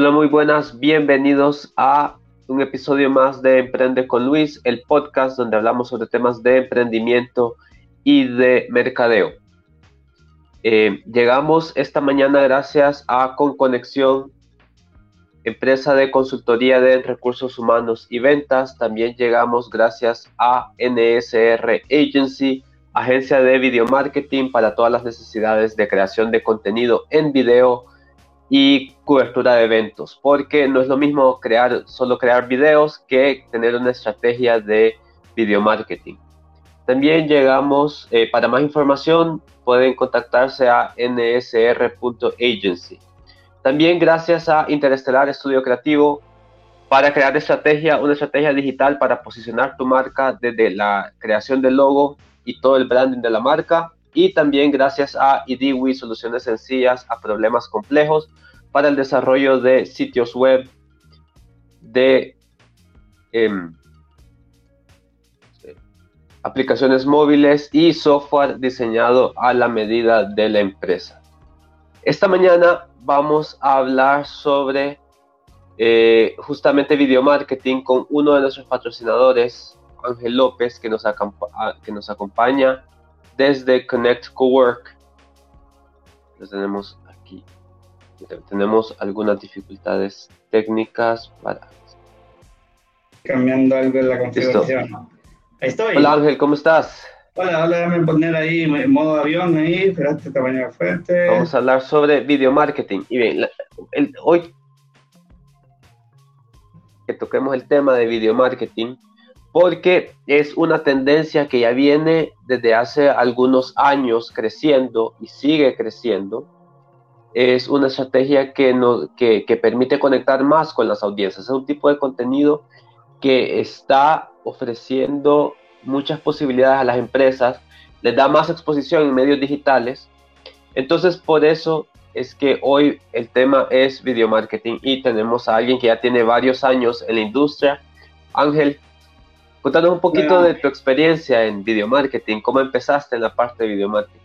Hola, muy buenas, bienvenidos a un episodio más de Emprende con Luis, el podcast donde hablamos sobre temas de emprendimiento y de mercadeo. Eh, llegamos esta mañana gracias a Conconexión, empresa de consultoría de recursos humanos y ventas. También llegamos gracias a NSR Agency, agencia de video marketing para todas las necesidades de creación de contenido en video y cobertura de eventos, porque no es lo mismo crear solo crear videos que tener una estrategia de video marketing. También llegamos, eh, para más información pueden contactarse a nsr.agency. También gracias a Interestelar Estudio Creativo para crear estrategia, una estrategia digital para posicionar tu marca desde la creación del logo y todo el branding de la marca. Y también gracias a IDIWI, soluciones sencillas a problemas complejos para el desarrollo de sitios web, de em, aplicaciones móviles y software diseñado a la medida de la empresa. Esta mañana vamos a hablar sobre eh, justamente video marketing con uno de nuestros patrocinadores, Ángel López, que nos, que nos acompaña desde Connect Cowork. Lo tenemos aquí. Tenemos algunas dificultades técnicas para... Cambiando algo en la configuración. Ahí estoy. Hola Ángel, ¿cómo estás? Hola, hola, déjame poner ahí en modo avión ahí, espérate, tamaño fuerte. Vamos a hablar sobre video marketing. Y bien, hoy que toquemos el tema de video marketing, porque es una tendencia que ya viene desde hace algunos años creciendo y sigue creciendo. Es una estrategia que, no, que, que permite conectar más con las audiencias. Es un tipo de contenido que está ofreciendo muchas posibilidades a las empresas, les da más exposición en medios digitales. Entonces, por eso es que hoy el tema es video marketing y tenemos a alguien que ya tiene varios años en la industria. Ángel, Cuéntanos un poquito de tu experiencia en video marketing, cómo empezaste en la parte de video marketing.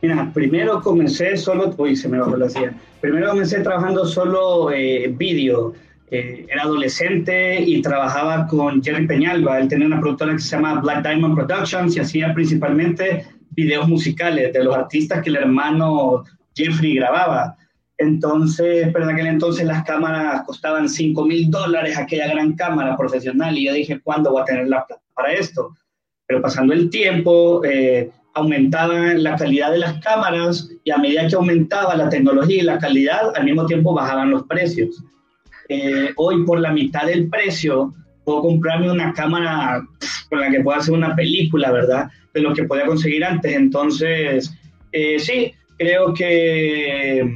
Mira, primero comencé solo, uy, se me bajó la silla. Primero comencé trabajando solo eh, vídeo. Eh, era adolescente y trabajaba con Jerry Peñalba. Él tenía una productora que se llama Black Diamond Productions y hacía principalmente videos musicales de los artistas que el hermano Jeffrey grababa. Entonces, pero en aquel entonces las cámaras costaban 5 mil dólares, aquella gran cámara profesional, y yo dije, ¿cuándo voy a tener la plata para esto? Pero pasando el tiempo, eh, aumentaba la calidad de las cámaras y a medida que aumentaba la tecnología y la calidad, al mismo tiempo bajaban los precios. Eh, hoy por la mitad del precio puedo comprarme una cámara con la que pueda hacer una película, ¿verdad? De lo que podía conseguir antes. Entonces, eh, sí, creo que,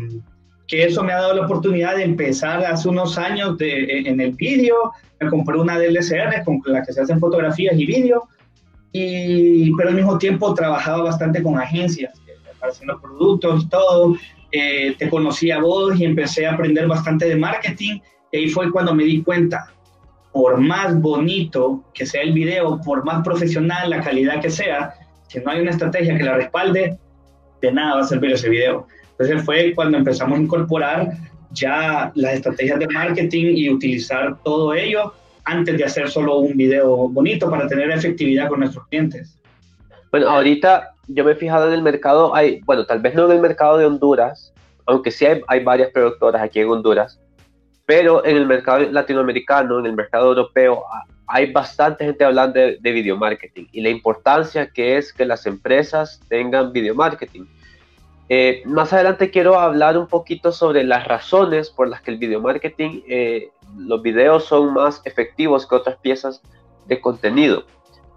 que eso me ha dado la oportunidad de empezar hace unos años de, en el vídeo. Me compré una DLSR con la que se hacen fotografías y vídeo. Y, pero al mismo tiempo trabajaba bastante con agencias, haciendo productos y todo. Eh, te conocí a vos y empecé a aprender bastante de marketing y ahí fue cuando me di cuenta, por más bonito que sea el video, por más profesional la calidad que sea, si no hay una estrategia que la respalde, de nada va a servir ese video. Entonces fue cuando empezamos a incorporar ya las estrategias de marketing y utilizar todo ello antes de hacer solo un video bonito para tener efectividad con nuestros clientes. Bueno, ahorita yo me he fijado en el mercado, hay, bueno, tal vez no en el mercado de Honduras, aunque sí hay, hay varias productoras aquí en Honduras, pero en el mercado latinoamericano, en el mercado europeo, hay bastante gente hablando de, video marketing y la importancia que es que las empresas tengan video marketing. Eh, más adelante quiero hablar un poquito sobre las razones por las que el video marketing, eh, los videos son más efectivos que otras piezas de contenido.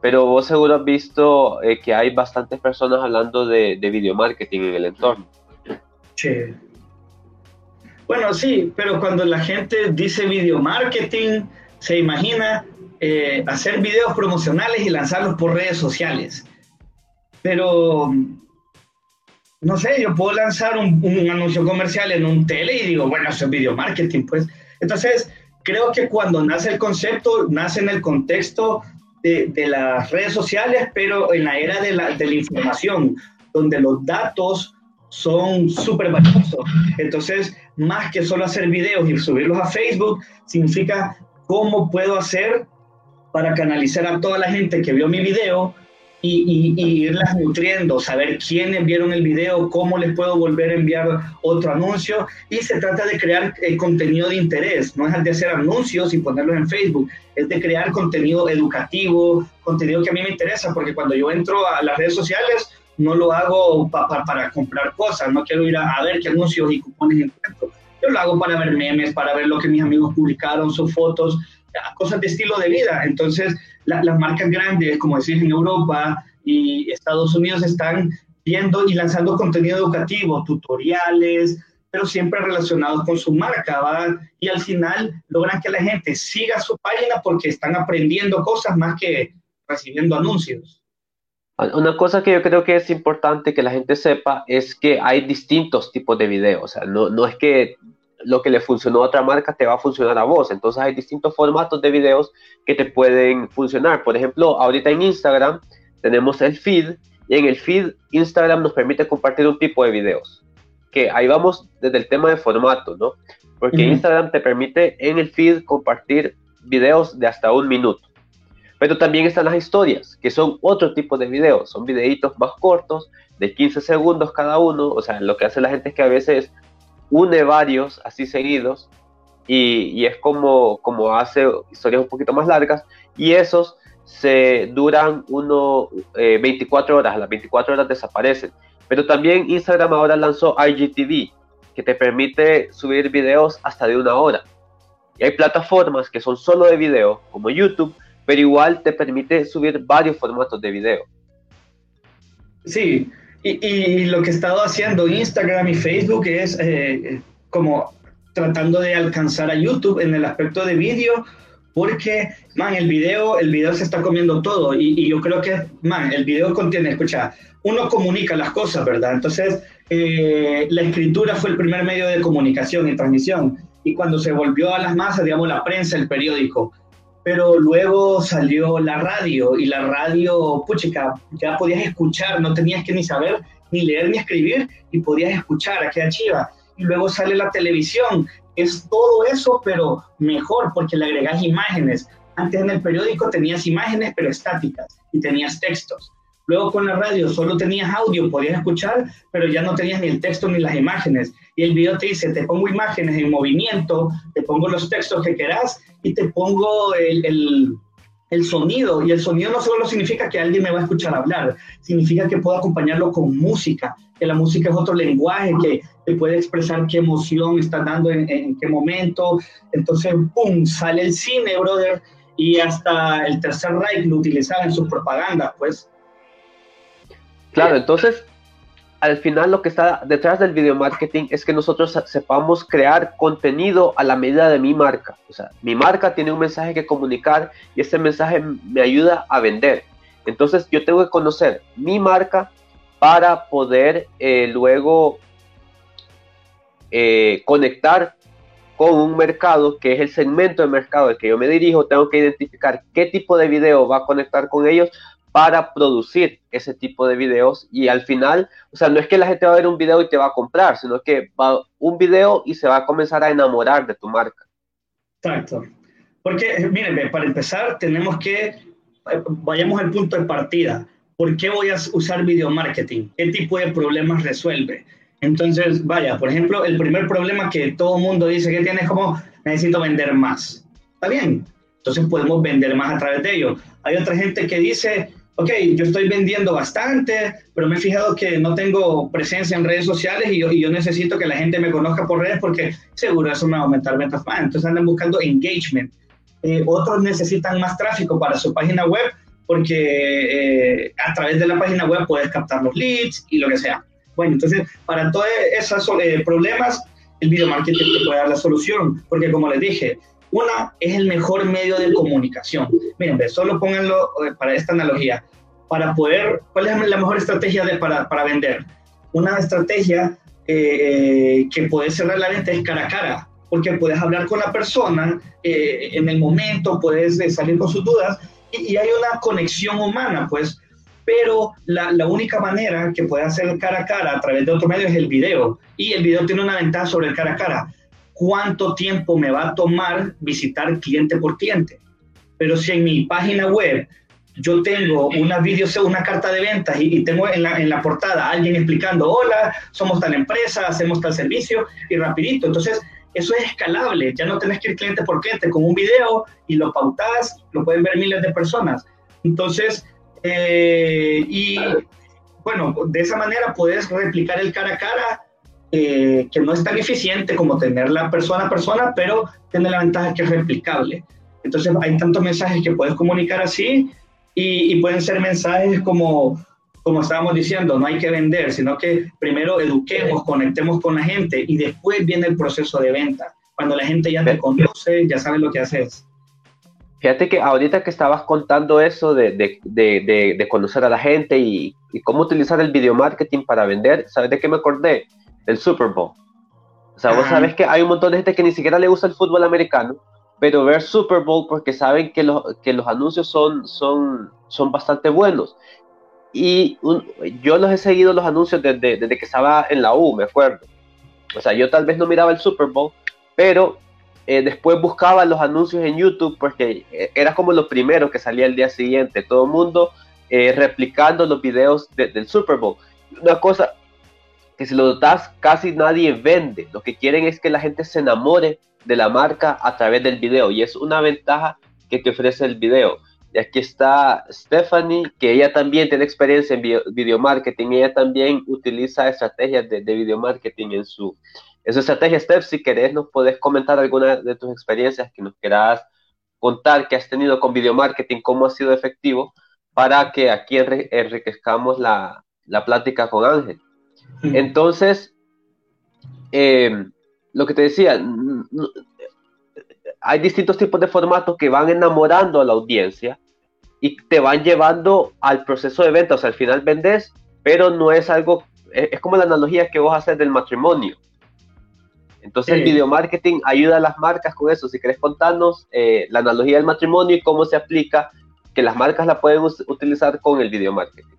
Pero vos seguro has visto eh, que hay bastantes personas hablando de, de video marketing en el entorno. Sí, bueno, sí, pero cuando la gente dice video marketing, se imagina hacer videos promocionales y lanzarlos por redes sociales. Pero, no sé, yo puedo lanzar un, anuncio comercial en un tele y digo, bueno, eso es video marketing, pues. Entonces, creo que cuando nace el concepto, nace en el contexto de, las redes sociales, pero en la era de la, de la información, donde los datos son súper valiosos. Entonces, más que solo hacer videos y subirlos a Facebook, significa cómo puedo hacer para canalizar a toda la gente que vio mi video y, irlas nutriendo, saber quiénes vieron el video, cómo les puedo volver a enviar otro anuncio. Y se trata de crear eh, contenido de interés, no es de hacer anuncios y ponerlos en Facebook, es de crear contenido educativo, contenido que a mí me interesa, porque cuando yo entro a las redes sociales, no lo hago para comprar cosas, no quiero ir a, ver qué anuncios y cupones encuentro. Yo lo hago para ver memes, para ver lo que mis amigos publicaron, sus fotos, cosas de estilo de vida. Entonces, las marcas grandes, como decir en Europa y Estados Unidos, están viendo y lanzando contenido educativo, tutoriales, pero siempre relacionados con su marca, ¿va? Y al final logran que la gente siga su página porque están aprendiendo cosas más que recibiendo anuncios. Una cosa que yo creo que es importante que la gente sepa es que hay distintos tipos de videos. O sea, no, no es que lo que le funcionó a otra marca te va a funcionar a vos. Entonces hay distintos formatos de videos que te pueden funcionar. Por ejemplo, ahorita en Instagram tenemos el feed y en el feed Instagram nos permite compartir un tipo de videos. Que ahí vamos desde el tema de formato, ¿no? Porque Instagram te permite en el feed compartir videos de hasta un minuto. Pero también están las historias, que son otro tipo de videos. Son videitos más cortos, de 15 segundos cada uno. O sea, lo que hace la gente es que a veces une varios así seguidos y, es como, como hace historias un poquito más largas y esos se duran uno 24 eh, horas, las 24 horas desaparecen. Pero también Instagram ahora lanzó IGTV, que te permite subir videos hasta de una hora. Y hay plataformas que son solo de video, como YouTube, pero igual te permite subir varios formatos de video. Sí, y, lo que he estado haciendo Instagram y Facebook es eh, como tratando de alcanzar a YouTube en el aspecto de vídeo, porque, man, el video, el video se está comiendo todo. Y, yo creo que, man, el video contiene, escucha, uno comunica las cosas, ¿verdad? Entonces, eh, la escritura fue el primer medio de comunicación y transmisión. Y cuando se volvió a las masas, digamos, la prensa, el periódico, pero luego salió la radio y la radio, puchica, ya podías escuchar, no tenías que ni saber ni leer ni escribir y podías escuchar aquella chiva. Y luego sale la televisión, es todo eso, pero mejor porque le agregas imágenes. Antes en el periódico tenías imágenes, pero estáticas, y tenías textos. Luego con la radio solo tenías audio, podías escuchar, pero ya no tenías ni el texto ni las imágenes. Y el video te dice, te pongo imágenes en movimiento, te pongo los textos que querás y te pongo el, el, sonido. Y el sonido no solo significa que alguien me va a escuchar hablar, significa que puedo acompañarlo con música, que la música es otro lenguaje que te puede expresar qué emoción está dando en, qué momento. Entonces, ¡pum!, sale el cine, brother. Y hasta el Tercer Reich lo utilizaba en sus propagandas, pues Claro, entonces al final lo que está detrás del video marketing es que nosotros sepamos crear contenido a la medida de mi marca. O sea, mi marca tiene un mensaje que comunicar y ese mensaje me ayuda a vender. Entonces yo tengo que conocer mi marca para poder eh, luego eh, conectar con un mercado que es el segmento de mercado al que yo me dirijo. Tengo que identificar qué tipo de video va a conectar con ellos para producir ese tipo de videos y al final, o sea, no es que la gente va a ver un video y te va a comprar, sino que va un video y se va a comenzar a enamorar de tu marca. Exacto. Porque, miren, para empezar, tenemos que, eh, vayamos al punto de partida. ¿Por qué voy a usar video marketing? ¿Qué tipo de problemas resuelve? Entonces, vaya, por ejemplo, el primer problema que todo mundo dice que tiene es como, necesito vender más. Está bien, entonces podemos vender más a través de ello. Hay otra gente que dice, ok, yo estoy vendiendo bastante, pero me he fijado que no tengo presencia en redes sociales y yo, yo necesito que la gente me conozca por redes porque seguro eso me va a aumentar ventas más. Entonces andan buscando engagement. Eh, otros necesitan más tráfico para su página web porque eh, a través de la página web puedes captar los leads y lo que sea. Bueno, entonces para todos esos eh, problemas, el video marketing te puede dar la solución, porque como les dije, una es el mejor medio de comunicación. Miren, solo pónganlo eh, para esta analogía. Para poder, ¿cuál es la mejor estrategia de, para, vender? Una estrategia eh, que puede ser la venta es cara a cara, porque puedes hablar con la persona eh, en el momento, puedes salir con sus dudas y, hay una conexión humana, pues. Pero la, la única manera que puede hacer cara a cara a través de otro medio es el video. Y el video tiene una ventaja sobre el cara a cara cuánto tiempo me va a tomar visitar cliente por cliente. Pero si en mi página web yo tengo una video, una carta de ventas y, tengo en la, en la, portada alguien explicando, hola, somos tal empresa, hacemos tal servicio y rapidito. Entonces, eso es escalable, ya no tenés que ir cliente por cliente con un video y lo pautás, lo pueden ver miles de personas. Entonces, eh, y bueno, de esa manera puedes replicar el cara a cara, eh, que no es tan eficiente como tenerla persona a persona, pero tiene la ventaja que es replicable. Entonces hay tantos mensajes que puedes comunicar así y, y pueden ser mensajes como, como estábamos diciendo, no hay que vender, sino que primero eduquemos, conectemos con la gente y después viene el proceso de venta. Cuando la gente ya te conoce, ya sabe lo que haces. Fíjate que ahorita que estabas contando eso de, de, de, de conocer a la gente y, y, cómo utilizar el video marketing para vender, ¿sabes de qué me acordé? Del Super Bowl. O sea, vos sabes que hay un montón de gente que ni siquiera le gusta el fútbol americano, pero ver Super Bowl porque saben que, los que los anuncios son, son, son bastante buenos. Y yo los he seguido los anuncios desde, desde que estaba en la U, me acuerdo. O sea, yo tal vez no miraba el Super Bowl, pero eh, después buscaba los anuncios en YouTube porque eh, era como lo primero que salía el día siguiente. Todo el mundo eh, replicando los videos del Super Bowl. Una cosa que si lo notas, casi nadie vende. Lo que quieren es que la gente se enamore de la marca a través del video y es una ventaja que te ofrece el video. Y aquí está Stephanie, que ella también tiene experiencia en video, marketing, ella también utiliza estrategias de, de video marketing en su, esa estrategia, Steph, si querés, nos podés comentar alguna de tus experiencias que nos quieras contar que has tenido con video marketing, cómo ha sido efectivo, para que aquí enriquezcamos la, la plática con Ángel. Entonces, eh, lo que te decía, hay distintos tipos de formatos que van enamorando a la audiencia y te van llevando al proceso de venta. O sea, al final vendes, pero no es algo, es, como la analogía que vos haces del matrimonio. Entonces el video marketing ayuda a las marcas con eso. Si querés contarnos eh, la analogía del matrimonio y cómo se aplica, que las marcas la pueden utilizar con el video marketing.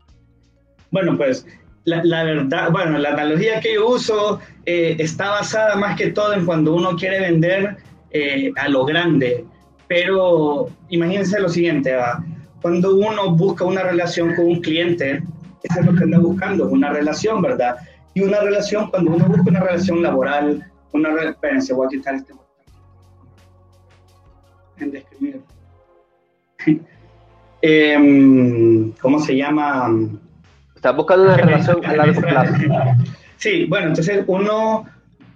Bueno, pues la, la, verdad, bueno, la analogía que yo uso eh, está basada más que todo en cuando uno quiere vender eh, a lo grande. Pero imagínense lo siguiente, cuando uno busca una relación con un cliente, eso es lo que anda buscando, una relación, ¿verdad? Y una relación, cuando uno busca una relación laboral, una espérense, voy a quitar este. En describir. eh, ¿Cómo se llama? Estás buscando una relación a largo plazo. Sí, bueno, entonces uno,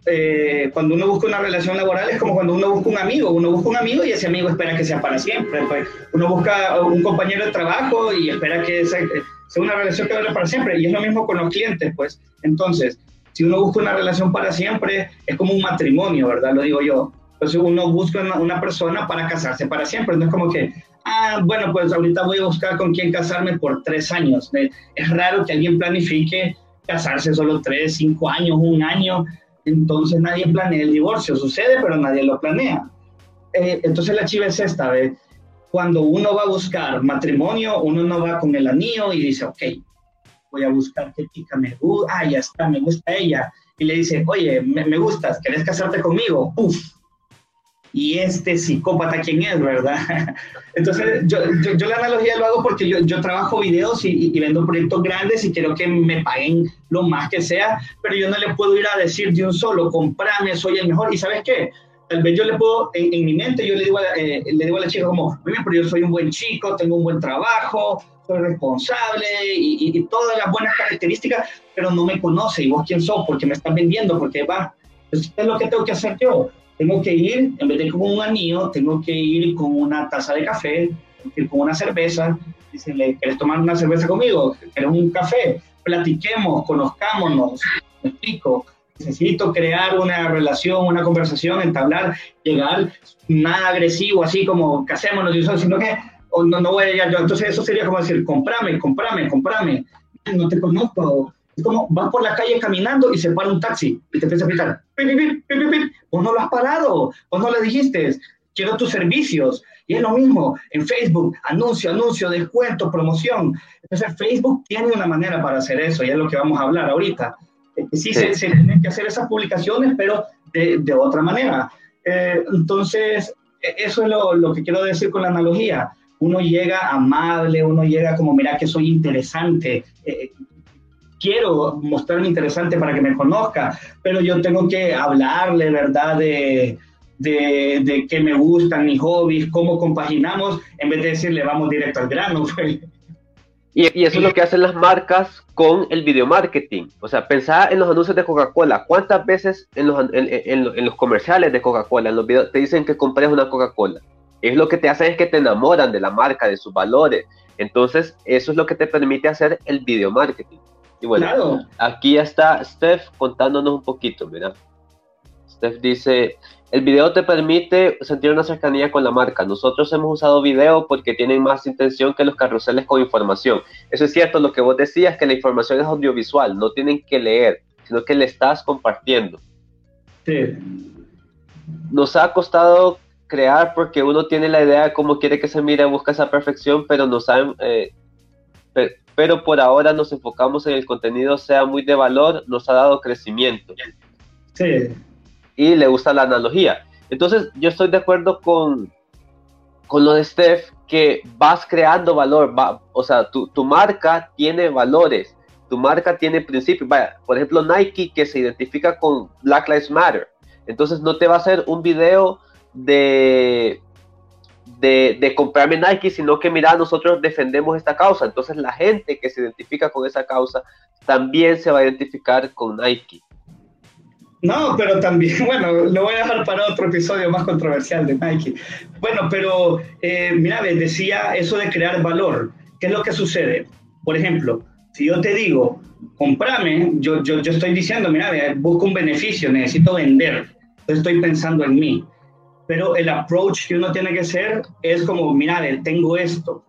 eh, cuando uno busca una relación laboral es como cuando uno busca un amigo. Uno busca un amigo y ese amigo espera que sea para siempre. Pues uno busca un compañero de trabajo y espera que sea, sea una relación que dure para siempre. Y es lo mismo con los clientes, pues. Entonces, si uno busca una relación para siempre, es como un matrimonio, ¿verdad? Lo digo yo. Entonces uno busca una, persona para casarse para siempre. No es como que, ah, bueno, pues ahorita voy a buscar con quién casarme por tres años. Es raro que alguien planifique casarse solo tres, cinco años, un año. Entonces nadie planea el divorcio. Sucede, pero nadie lo planea. Eh, entonces la chiva es esta, ¿ve? Cuando uno va a buscar matrimonio, uno no va con el anillo y dice, ok, voy a buscar qué chica me gusta, ah, ya está, me gusta ella. Y le dice, oye, me, me gustas, ¿querés casarte conmigo? Uf. Y este psicópata, ¿quién es, verdad? Entonces, yo, yo, la analogía lo hago porque yo, yo trabajo videos y, y, vendo proyectos grandes y quiero que me paguen lo más que sea, pero yo no le puedo ir a decir de un solo, comprame, soy el mejor. ¿Y sabes qué? Tal vez yo le puedo, en, en mi mente, yo le digo, a, eh, le digo a la chica como, bien, pero yo soy un buen chico, tengo un buen trabajo, soy responsable y, y, todas las buenas características, pero no me conoce. ¿Y vos quién sos? Porque me estás vendiendo, porque va. Entonces, ¿qué es lo que tengo que hacer yo? Tengo que ir, en vez de ir con un anillo, tengo que ir con una taza de café, ir con una cerveza. Dicenle, ¿quieres tomar una cerveza conmigo? ¿Quieres un café? Platiquemos, conozcámonos. Me explico. Necesito crear una relación, una conversación, entablar, llegar, nada agresivo, así como casémonos, sino que o no, no voy a llegar yo. Entonces eso sería como decir, comprame, comprame, comprame. No te conozco. Es como vas por la calle caminando y se para un taxi y te empieza a gritar, vos no lo has parado, vos no le dijiste, quiero tus servicios. Y es lo mismo en Facebook, anuncio, anuncio, descuento, promoción. Entonces Facebook tiene una manera para hacer eso y es lo que vamos a hablar ahorita. Sí, sí. Se, se, tienen que hacer esas publicaciones, pero de, de otra manera. Eh, entonces, e, eso es lo, lo, que quiero decir con la analogía. Uno llega amable, uno llega como, mira que soy interesante, eh, quiero mostrarme interesante para que me conozca, pero yo tengo que hablarle, ¿verdad? De, de, de qué me gustan, mis hobbies, cómo compaginamos, en vez de decirle vamos directo al grano. Pues. Y, y, eso es lo que hacen las marcas con el video marketing. O sea, pensá en los anuncios de Coca-Cola. ¿Cuántas veces en los, en, en, en los comerciales de Coca-Cola, en los videos, te dicen que compres una Coca-Cola? Es lo que te hacen es que te enamoran de la marca, de sus valores. Entonces, eso es lo que te permite hacer el video marketing. Y bueno, claro. aquí está Steph contándonos un poquito, mira. Steph dice, el video te permite sentir una cercanía con la marca. Nosotros hemos usado video porque tienen más intención que los carruseles con información. Eso es cierto, lo que vos decías, que la información es audiovisual, no tienen que leer, sino que le estás compartiendo. Sí. Nos ha costado crear porque uno tiene la idea de cómo quiere que se mire, busca esa perfección, pero no saben, eh, pero por ahora nos enfocamos en el contenido sea muy de valor, nos ha dado crecimiento. Sí y le gusta la analogía. Entonces, yo estoy de acuerdo con, con lo de Steph, que vas creando valor, va, o sea, tu, tu, marca tiene valores, tu marca tiene principios. Vaya, por ejemplo, Nike que se identifica con Black Lives Matter. Entonces, no te va a hacer un video de, de, de, comprarme Nike, sino que mira, nosotros defendemos esta causa. Entonces, la gente que se identifica con esa causa también se va a identificar con Nike. No, pero también, bueno, lo voy a dejar para otro episodio más controversial de Nike. Bueno, pero eh, mira, decía eso de crear valor. ¿Qué es lo que sucede? Por ejemplo, si yo te digo, comprame, yo, yo, yo estoy diciendo, mira, busco un beneficio, necesito vender, estoy pensando en mí. Pero el approach que uno tiene que hacer es como, mira, tengo esto.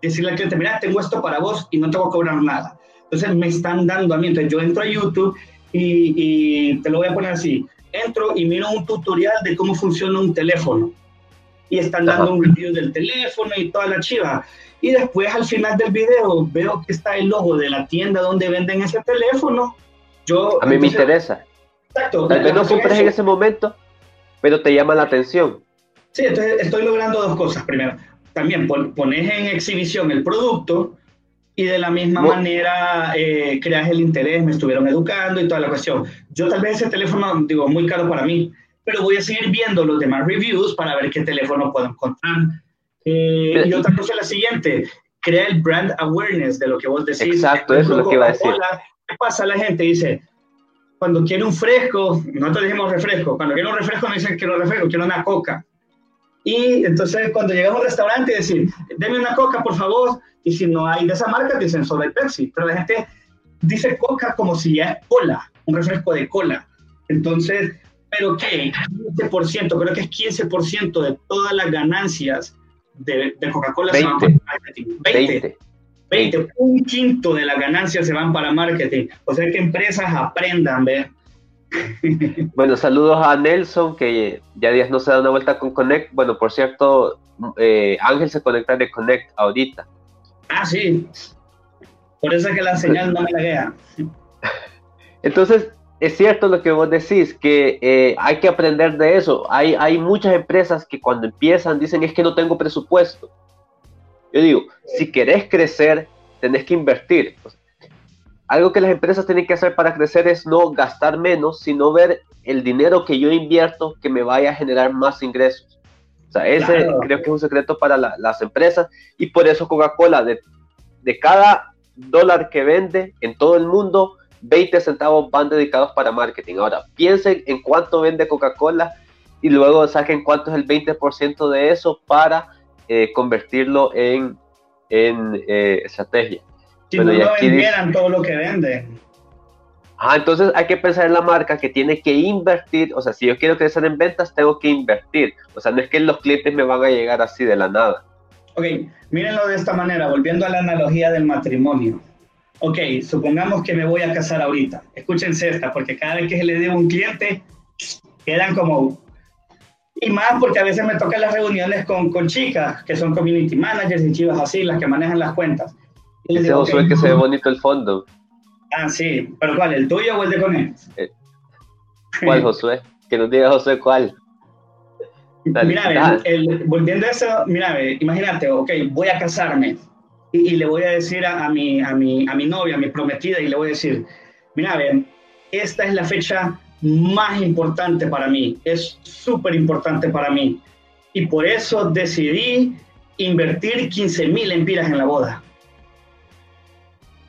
Decirle al cliente, mira, tengo esto para vos y no tengo que cobrar nada. Entonces me están dando a mí. Entonces yo entro a YouTube y, te lo voy a poner así. Entro y miro un tutorial de cómo funciona un teléfono. Y están dando un review del teléfono y toda la chiva. Y después al final del video veo que está el logo de la tienda donde venden ese teléfono. Yo, a mí me interesa. Exacto. Tal vez no compres en ese momento, pero te llama la atención. Sí, entonces estoy logrando dos cosas. Primero, también pones en exhibición el producto y de la misma manera eh, creas el interés, me estuvieron educando y toda la cuestión. Yo tal vez ese teléfono, digo, muy caro para mí, pero voy a seguir viendo los demás reviews para ver qué teléfono puedo encontrar. Eh, y otra cosa es la siguiente, crea el brand awareness de lo que vos decís. Exacto, eso es lo que iba a decir. ¿Qué pasa? La gente dice, cuando quiere un fresco, nosotros decimos refresco, cuando quiere un refresco no dicen quiero refresco, quiero una coca. Y entonces cuando llegamos a un restaurante decir, deme una coca, por favor, y si no hay de esa marca, dicen solo hay Pepsi. Pero la gente dice coca como si ya es cola, un refresco de cola. Entonces, ¿pero qué? 15%, creo que es 15% de todas las ganancias de, de Coca-Cola se van marketing. 20. 20. Un quinto de las ganancias se van para marketing. O sea que empresas aprendan, ¿ve? Bueno, saludos a Nelson, que ya días no se da una vuelta con Connect. Bueno, por cierto, eh, Ángel se conecta de Connect ahorita. Ah, sí. Por eso es que la señal no me laguea. Entonces, es cierto lo que vos decís, que eh, hay que aprender de eso. Hay, hay muchas empresas que cuando empiezan dicen es que no tengo presupuesto. Yo digo, si querés crecer, tenés que invertir. algo que las empresas tienen que hacer para crecer es no gastar menos, sino ver el dinero que yo invierto que me vaya a generar más ingresos. O sea, ese creo que es un secreto para las empresas y por eso Coca-Cola, de, de cada dólar que vende en todo el mundo, 20 centavos van dedicados para marketing. Ahora, piensen en cuánto vende Coca-Cola y luego saquen cuánto es el 20% de eso para eh, convertirlo en, en eh, estrategia. Si no vendieran todo lo que venden. Ah, entonces hay que pensar en la marca que tiene que invertir, o sea, si yo quiero crecer en ventas, tengo que invertir. O sea, no es que los clientes me van a llegar así de la nada. Ok, mírenlo de esta manera, volviendo a la analogía del matrimonio. Ok, supongamos que me voy a casar ahorita. Escúchense esta, porque cada vez que se le digo a un cliente, quedan como... Y más porque a veces me tocan las reuniones con, con chicas, que son community managers y chivas así, las que manejan las cuentas. Y Ese digo, okay, que se ve bonito el fondo. Ah, sí. ¿Pero cuál? ¿El tuyo o el de Connect? Eh, ¿Cuál, Josué? Que nos diga Josué cuál. mira, volviendo a eso, mira, imagínate, ok, voy a casarme y, le voy a decir a, mi, a, mi, a mi novia, a mi prometida, y le voy a decir, mira, esta es la fecha más importante para mí, es súper importante para mí. Y por eso decidí invertir 15 mil empiras en la boda.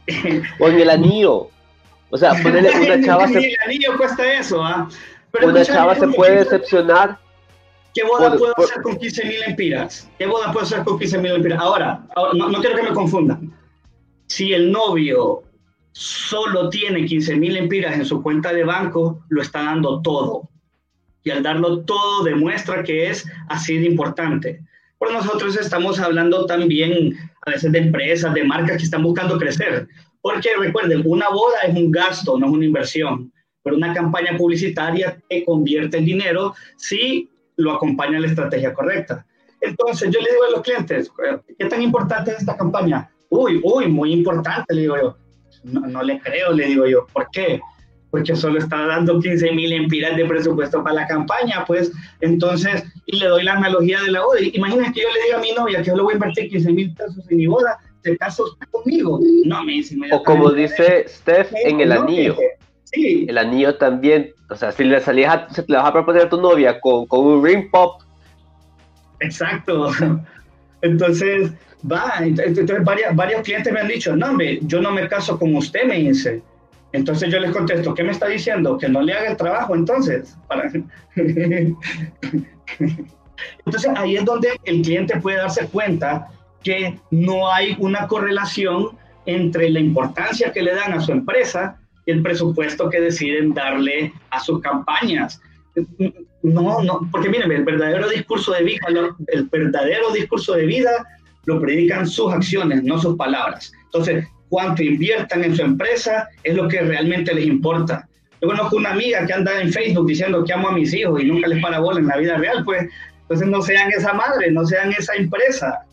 O en el anillo. O sea, ponerle una chava. Se... El anillo cuesta eso, ¿ah? una chava se puede decepcionar. ¿Qué boda puedo hacer con 15 mil empiras? ¿Qué boda puedo hacer con 15 mil empiras? Ahora, no, no, quiero que me confundan. Si el novio solo tiene 15 mil empiras en su cuenta de banco, lo está dando todo. Y al darlo todo demuestra que es así de importante. Por nosotros estamos hablando también a veces de empresas, de marcas que están buscando crecer. Porque recuerden, una boda es un gasto, no es una inversión. Pero una campaña publicitaria te convierte en dinero si lo acompaña la estrategia correcta. Entonces yo le digo a los clientes, ¿qué tan importante es esta campaña? Uy, uy, muy importante, le digo yo no, le creo, le digo yo. ¿Por qué? Porque solo está dando 15 mil empiras de presupuesto para la campaña, pues entonces, y le doy la analogía de la boda. Imagina que yo le diga a mi novia que yo le voy a invertir 15 mil pesos en mi boda, ¿te casas conmigo? No, me dice. O como dice Steph, en el anillo. Sí. El anillo también, o sea, si le salías a, te vas a proponer a tu novia con, con un ring pop. Exacto. Entonces, va, entonces varios, varios clientes me han dicho, no, hombre, yo no me caso con usted, me dice. Entonces yo les contesto, ¿qué me está diciendo? Que no le haga el trabajo, entonces. Para... entonces ahí es donde el cliente puede darse cuenta que no hay una correlación entre la importancia que le dan a su empresa y el presupuesto que deciden darle a sus campañas. No, no, porque miren, el verdadero discurso de vida, el verdadero discurso de vida lo predican sus acciones, no sus palabras. Entonces, cuánto inviertan en su empresa es lo que realmente les importa. Yo conozco una amiga que anda en Facebook diciendo que amo a mis hijos y nunca les para bola en la vida real, pues entonces no sean esa madre, no sean esa empresa.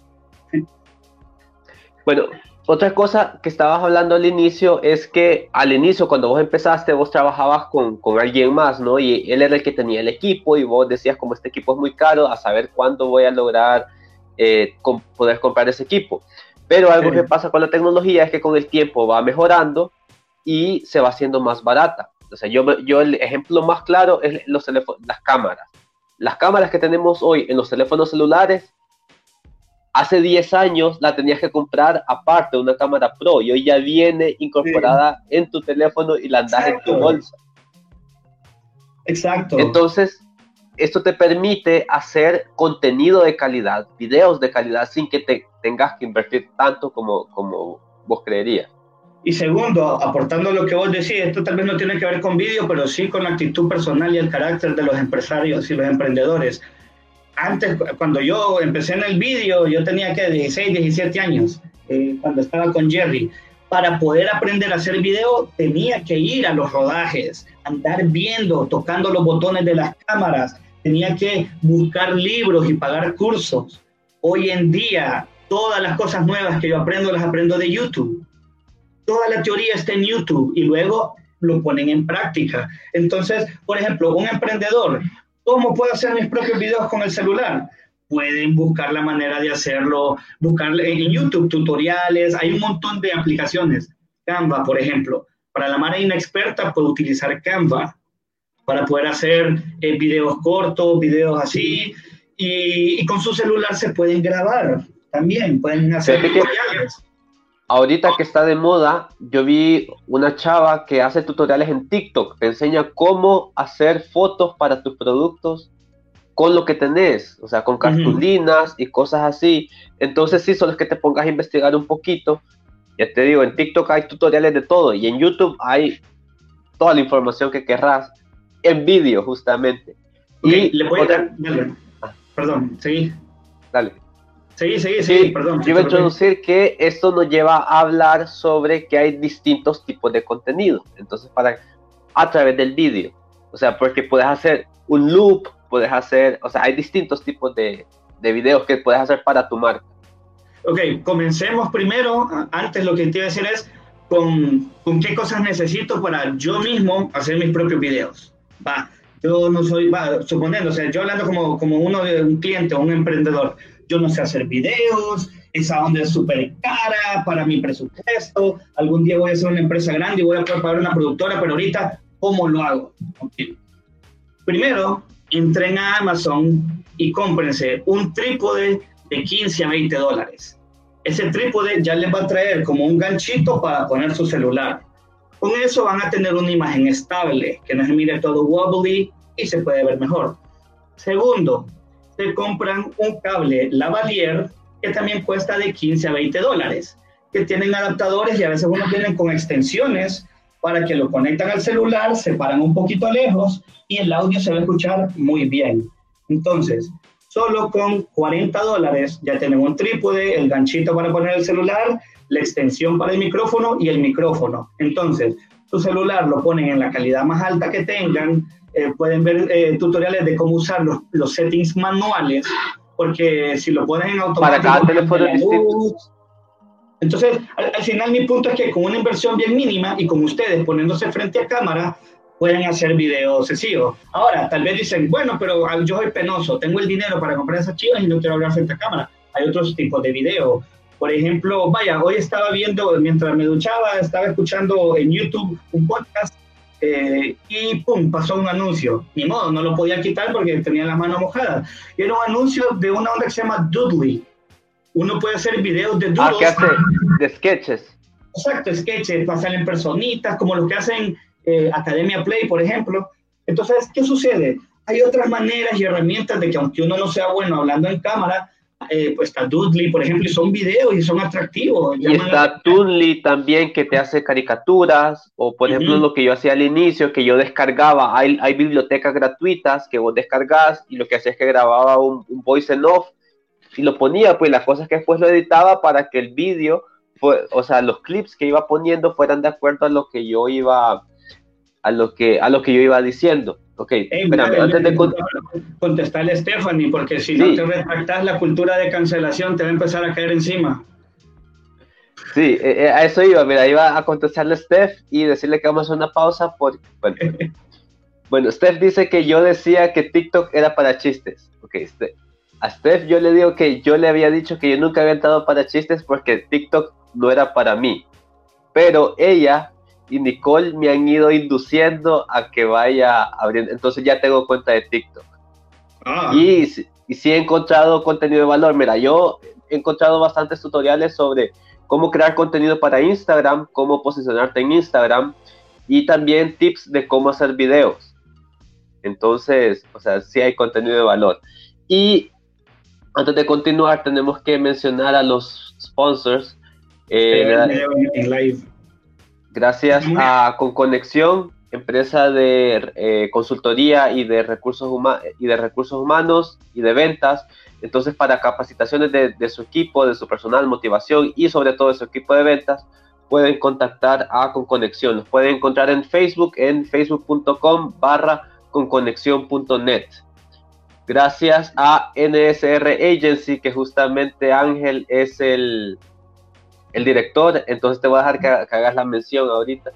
Bueno, otra cosa que estabas hablando al inicio es que al inicio, cuando vos empezaste, vos trabajabas con, con, alguien más, ¿no? Y él era el que tenía el equipo y vos decías, como este equipo es muy caro, a saber cuándo voy a lograr eh, con poder comprar ese equipo. Pero algo que pasa con la tecnología es que con el tiempo va mejorando y se va haciendo más barata. O sea, yo, yo el ejemplo más claro es los las cámaras. Las cámaras que tenemos hoy en los teléfonos celulares, hace 10 años la tenías que comprar aparte de una cámara pro y hoy ya viene incorporada en tu teléfono y la andas en tu bolsa. Exacto. Entonces, esto te permite hacer contenido de calidad, videos de calidad, sin que te tengas que invertir tanto como, como vos creerías. Y segundo, aportando lo que vos decís, esto tal vez no tiene que ver con vídeo, pero sí con la actitud personal y el carácter de los empresarios y los emprendedores. Antes, cuando yo empecé en el vídeo, yo tenía que 16, 17 años, eh, cuando estaba con Jerry. Para poder aprender a hacer video, tenía que ir a los rodajes, andar viendo, tocando los botones de las cámaras, tenía que buscar libros y pagar cursos. Hoy en día, todas las cosas nuevas que yo aprendo las aprendo de YouTube. Toda la teoría está en YouTube y luego lo ponen en práctica. Entonces, por ejemplo, un emprendedor, ¿cómo puedo hacer mis propios videos con el celular? Pueden buscar la manera de hacerlo, buscar en YouTube tutoriales, hay un montón de aplicaciones. Canva, por ejemplo. Para la mano inexperta puede utilizar Canva para poder hacer eh, videos cortos, videos así, y, con su celular se pueden grabar también, pueden hacer tutoriales. Ahorita que está de moda, yo vi una chava que hace tutoriales en TikTok, te enseña cómo hacer fotos para tus productos con lo que tenés, o sea, con cartulinas y cosas así. Entonces sí, solo es que te pongas a investigar un poquito. Ya te digo, en TikTok hay tutoriales de todo y en YouTube hay toda la información que querrás en vídeo, justamente. y le voy a dar, ah. perdón, sí. Dale. Sí, sí, sí, perdón. Yo iba a introducir que esto nos lleva a hablar sobre que hay distintos tipos de contenido. Entonces, para a través del vídeo. O sea, porque puedes hacer un loop, puedes hacer, o sea, hay distintos tipos de, de videos que puedes hacer para tu marca. Ok, comencemos primero. Antes lo que te iba a decir es con, con qué cosas necesito para yo mismo hacer mis propios videos. va, yo no soy, va, suponiendo, o sea, yo hablando como, como uno de un cliente o un emprendedor, yo no sé hacer videos, esa onda es súper cara para mi presupuesto, algún día voy a ser una empresa grande y voy a poder pagar una productora, pero ahorita, ¿cómo lo hago? Primero, entren a Amazon y cómprense un trípode de 15 a 20 dólares. Ese trípode ya les va a traer como un ganchito para poner su celular. Con eso van a tener una imagen estable, que no se mire todo wobbly y se puede ver mejor. Segundo, se compran un cable lavalier que también cuesta de 15 a 20 dólares, que tienen adaptadores y a veces uno tienen con extensiones para que lo conectan al celular, se paran un poquito lejos y el audio se va a escuchar muy bien. Entonces, solo con 40 dólares ya tienen un trípode, el ganchito para poner el celular, la extensión para el micrófono y el micrófono. Entonces, su celular lo ponen en la calidad más alta que tengan, eh, pueden ver eh, tutoriales de cómo usar los, los, settings manuales, porque si lo ponen en automático... Para cada teléfono. Entonces, al, final mi punto es que con una inversión bien mínima y con ustedes poniéndose frente a cámara, pueden hacer videos sencillos. Ahora, tal vez dicen, bueno, pero yo soy penoso, tengo el dinero para comprar esas chivas y no quiero hablar frente a cámara. Hay otros tipos de videos. Por ejemplo, vaya, hoy estaba viendo, mientras me duchaba, estaba escuchando en YouTube un podcast eh, y pum, pasó un anuncio. Ni modo, no lo podía quitar porque tenía las manos mojadas. Era un anuncio de una onda que se llama Doodly uno puede hacer videos de Ah, ¿qué hace? De sketches. Exacto, sketches, en personitas, como lo que hacen eh, Academia Play, por ejemplo. Entonces, ¿qué sucede? Hay otras maneras y herramientas de que aunque uno no sea bueno hablando en cámara, eh, pues está Doodly, por ejemplo, y son videos y son atractivos. Y está Doodly también que te hace caricaturas, o por ejemplo lo que yo hacía al inicio, que yo descargaba, hay, hay bibliotecas gratuitas que vos descargas y lo que hacía es que grababa un, un voice en off y lo ponía, pues las cosas que después lo editaba para que el vídeo, o sea, los clips que iba poniendo fueran de acuerdo a lo que yo iba, a lo que, a lo que yo iba diciendo. Ok, espérame, antes de contestarle a Stephanie, porque si no te retractas, la cultura de cancelación te va a empezar a caer encima. Sí, eh, eh, a eso iba, mira, iba a contestarle a Steph y decirle que vamos a una pausa por... Bueno, bueno, Steph dice que yo decía que TikTok era para chistes. Ok, este, a Steph yo le digo que yo le había dicho que yo nunca había entrado para chistes porque TikTok no era para mí. Pero ella y Nicole me han ido induciendo a que vaya abriendo. Entonces ya tengo cuenta de TikTok. Ah. Y, y sí he encontrado contenido de valor. Mira, yo he encontrado bastantes tutoriales sobre cómo crear contenido para Instagram, cómo posicionarte en Instagram y también tips de cómo hacer videos. Entonces, o sea, sí hay contenido de valor. Y antes de continuar, tenemos que mencionar a los sponsors. Eh, gracias a Conconexión, empresa de eh, consultoría y de, recursos y de recursos humanos y de ventas. Entonces, para capacitaciones de, de, su equipo, de su personal, motivación y sobre todo de su equipo de ventas, pueden contactar a Conconexión. Los pueden encontrar en Facebook, en facebook.com barra conconexión.net gracias a NSR Agency, que justamente Ángel es el, el director, entonces te voy a dejar que, hagas la mención ahorita.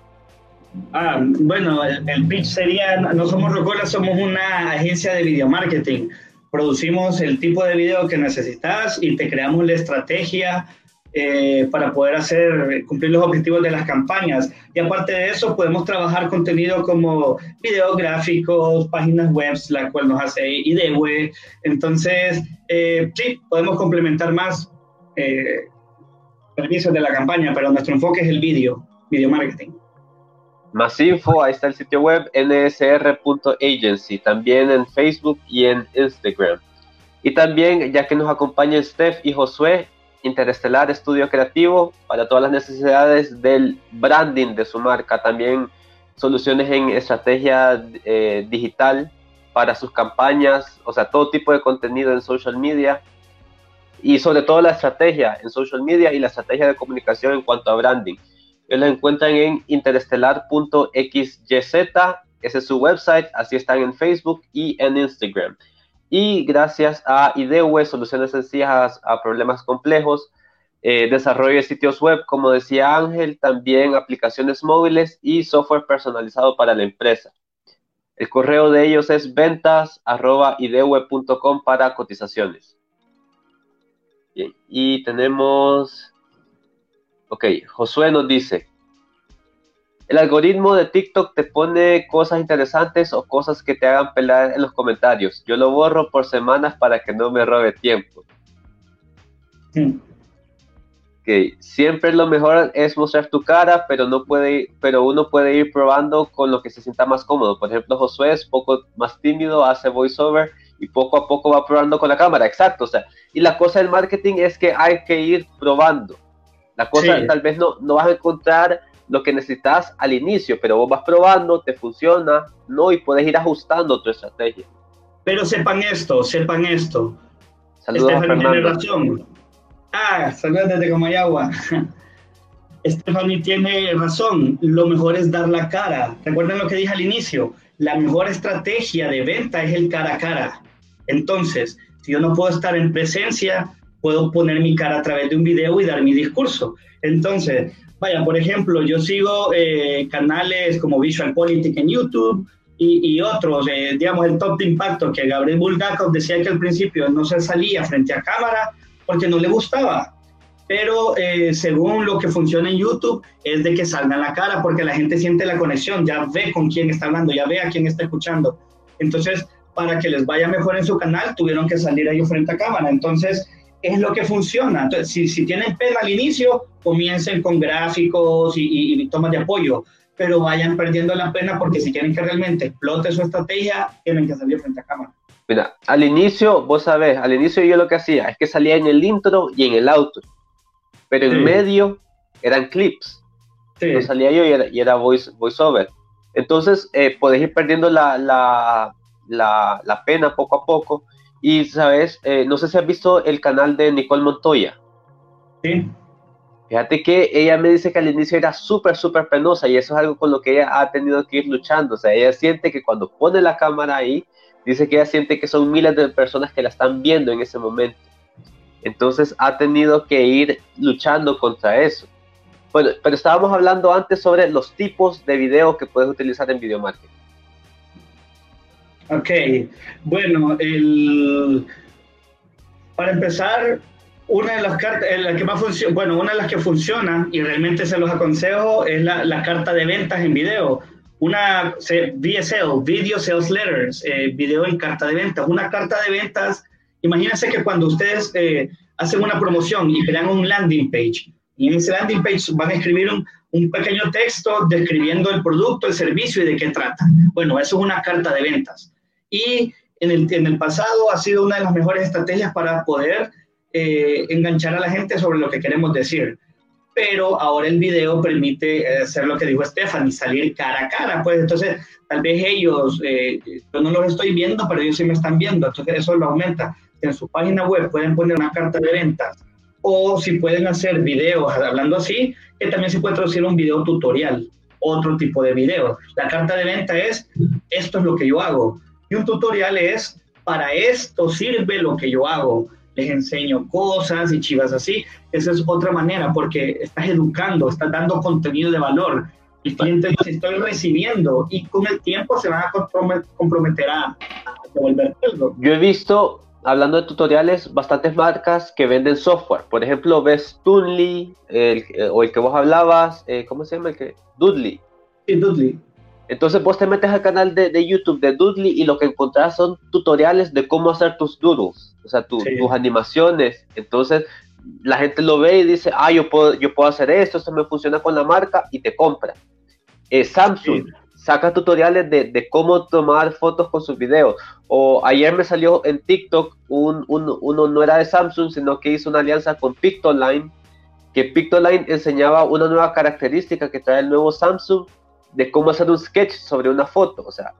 Ah, bueno, el, pitch sería, no somos Rocola, somos una agencia de video marketing. Producimos el tipo de video que necesitas y te creamos la estrategia eh, para poder hacer, cumplir los objetivos de las campañas. Y aparte de eso, podemos trabajar contenido como videos gráficos, páginas web, la cual nos hace IDEWE. Entonces, eh, sí, podemos complementar más eh, servicios de la campaña, pero nuestro enfoque es el video, video marketing. Más info, ahí está el sitio web nsr.agency, también en Facebook y en Instagram. Y también, ya que nos acompañan Steph y Josué, Interestelar Estudio Creativo para todas las necesidades del branding de su marca, también soluciones en estrategia eh, digital para sus campañas, o sea, todo tipo de contenido en social media y sobre todo la estrategia en social media y la estrategia de comunicación en cuanto a branding. Ellos la encuentran en interestelar.xyz, ese es su website, así están en Facebook y en Instagram y gracias a IDEWE, soluciones sencillas a, problemas complejos, eh, desarrollo de sitios web, como decía Ángel, también aplicaciones móviles y software personalizado para la empresa. El correo de ellos es ventas.ideweb.com para cotizaciones. Y tenemos... Ok, Josué nos dice, el algoritmo de TikTok te pone cosas interesantes o cosas que te hagan pelar en los comentarios. Yo lo borro por semanas para que no me robe tiempo. Sí. Okay. Siempre lo mejor es mostrar tu cara, pero no puede, pero uno puede ir probando con lo que se sienta más cómodo. Por ejemplo, Josué es poco más tímido, hace voiceover y poco a poco va probando con la cámara. Exacto, o sea, y la cosa del marketing es que hay que ir probando. La cosa tal vez no, no vas a encontrar lo que necesitas al inicio, pero vos vas probando, te funciona, ¿no? Y puedes ir ajustando tu estrategia. Pero sepan esto, sepan esto. Saludos Stephanie razón. Ah, saludos desde Comayagua. Stephanie tiene razón. Lo mejor es dar la cara. Recuerden lo que dije al inicio. La mejor estrategia de venta es el cara a cara. Entonces, si yo no puedo estar en presencia, puedo poner mi cara a través de un video y dar mi discurso. Entonces, Vaya, por ejemplo, yo sigo eh, canales como Visual Politics en YouTube y, otros, eh, digamos, el top de impacto que Gabriel Bulgakov decía que al principio no se salía frente a cámara porque no le gustaba. Pero eh, según lo que funciona en YouTube es de que salga la cara porque la gente siente la conexión, ya ve con quién está hablando, ya ve a quién está escuchando. Entonces, para que les vaya mejor en su canal, tuvieron que salir ellos frente a cámara. Entonces, es lo que funciona. Entonces, si, si tienen pena al inicio, comiencen con gráficos y, y, tomas de apoyo, pero vayan perdiendo la pena porque si quieren que realmente explote su estrategia, tienen que salir frente a cámara. Mira, al inicio, vos sabés, al inicio yo lo que hacía es que salía en el intro y en el outro, pero en medio eran clips. Sí. salía yo y era, y era voice, voiceover. Entonces, eh, podés ir perdiendo la, la, la, la, pena poco a poco y, ¿sabes? Eh, no sé si has visto el canal de Nicole Montoya. Sí. Fíjate que ella me dice que al inicio era súper, súper penosa y eso es algo con lo que ella ha tenido que ir luchando. O sea, ella siente que cuando pone la cámara ahí, dice que ella siente que son miles de personas que la están viendo en ese momento. Entonces ha tenido que ir luchando contra eso. Bueno, pero estábamos hablando antes sobre los tipos de video que puedes utilizar en video marketing. Ok, bueno, para empezar, una de las cartas, la que más funciona, bueno, una de las que funciona y realmente se los aconsejo es la, la carta de ventas en video. Una VSL, Video Sales Letters, eh, video en carta de ventas. Una carta de ventas, imagínense que cuando ustedes eh, hacen una promoción y crean un landing page, y en ese landing page van a escribir un, un pequeño texto describiendo el producto, el servicio y de qué trata. Bueno, eso es una carta de ventas y en el, en el pasado ha sido una de las mejores estrategias para poder eh, enganchar a la gente sobre lo que queremos decir. Pero ahora el video permite eh, hacer lo que dijo Stephanie, salir cara a cara. Pues entonces, tal vez ellos, eh, yo no los estoy viendo, pero ellos sí me están viendo. Entonces, eso lo aumenta. En su página web pueden poner una carta de ventas o si pueden hacer videos hablando así, que también se puede traducir un video tutorial, otro tipo de video. La carta de venta es, esto es lo que yo hago y un tutorial es, para esto sirve lo que yo hago. Les enseño cosas y chivas así. Esa es otra manera porque estás educando, estás dando contenido de valor. El cliente dice, estoy recibiendo y con el tiempo se van a comprometer a, devolver algo. Yo he visto, hablando de tutoriales, bastantes marcas que venden software. Por ejemplo, ves Tunly, el, o el que vos hablabas, eh, ¿cómo se llama? El que? Dudley. Sí, Dudley. Entonces vos te metes al canal de, YouTube de Doodly y lo que encontrás son tutoriales de cómo hacer tus doodles, o sea, tus animaciones. Entonces la gente lo ve y dice, ah, yo puedo, yo puedo hacer esto, esto me funciona con la marca y te compra. Eh, Samsung saca tutoriales de, cómo tomar fotos con sus videos. O ayer me salió en TikTok un, uno no era de Samsung, sino que hizo una alianza con Pictoline, que Pictoline enseñaba una nueva característica que trae el nuevo Samsung de cómo hacer un sketch sobre una foto, o sea,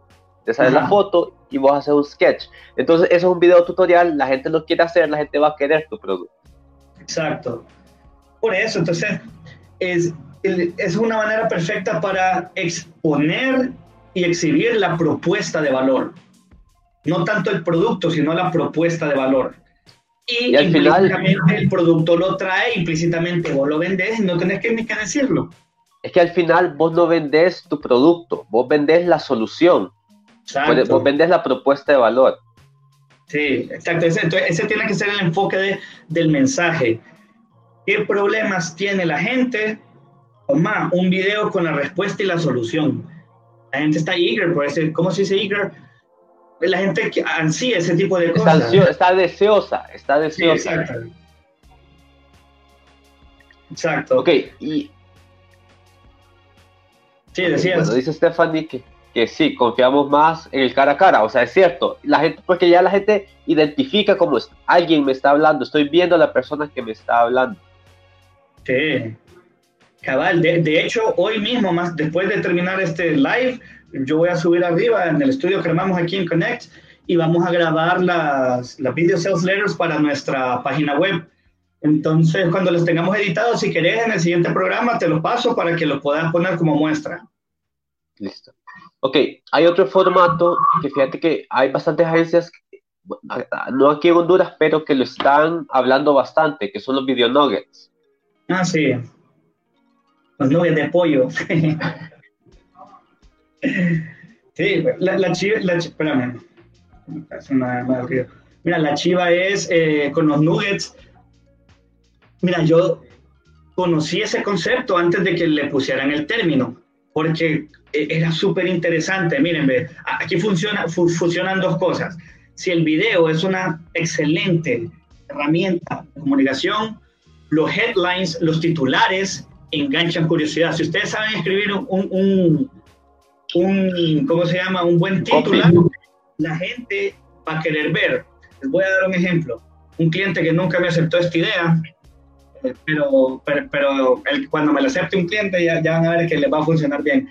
te sale la foto y vos haces un sketch. Entonces, eso es un video tutorial, la gente lo quiere hacer, la gente va a querer tu producto. Exacto. Por eso, entonces, es, es una manera perfecta para exponer y exhibir la propuesta de valor. No tanto el producto, sino la propuesta de valor. Y, al final el producto lo trae, implícitamente vos lo vendes y no tenés que ni que decirlo es que al final vos no vendés tu producto, vos vendés la solución. Vos vendes la propuesta de valor. Sí, exacto. Ese, ese tiene que ser el enfoque de, del mensaje. ¿Qué problemas tiene la gente? Toma un video con la respuesta y la solución. La gente está eager, por ese, ¿cómo se dice eager? La gente ansía ese tipo de cosas. Está, deseosa, está deseosa. exacto. Exacto. Ok, y... Sí, decías. Bueno, dice Stephanie que que sí, confiamos más en el cara a cara, o sea, es cierto, la gente, porque ya la gente identifica como alguien me está hablando, estoy viendo a la persona que me está hablando. Sí, cabal, de, hecho, hoy mismo, más después de terminar este live, yo voy a subir arriba en el estudio que armamos aquí en Connect y vamos a grabar las, las video sales letters para nuestra página web. Entonces, cuando los tengamos editados, si querés, en el siguiente programa te los paso para que los puedas poner como muestra. Listo. Ok, hay otro formato que fíjate que hay bastantes agencias, no aquí en Honduras, pero que lo están hablando bastante, que son los video nuggets. Ah, sí. Los nuggets de pollo. sí, la, chiva, la, espérame. Mira, la chiva es eh, con los nuggets. Mira, yo conocí ese concepto antes de que le pusieran el término, porque e, era súper interesante. Miren, aquí funciona, funcionan dos cosas. Si el video es una excelente herramienta de comunicación, los headlines, los titulares, enganchan curiosidad. Si ustedes saben escribir un, un, ¿cómo se llama? Un buen titular, la gente va a querer ver. Les voy a dar un ejemplo. Un cliente que nunca me aceptó esta idea, eh, pero, pero, cuando me lo acepte un cliente ya, ya van a ver que le va a funcionar bien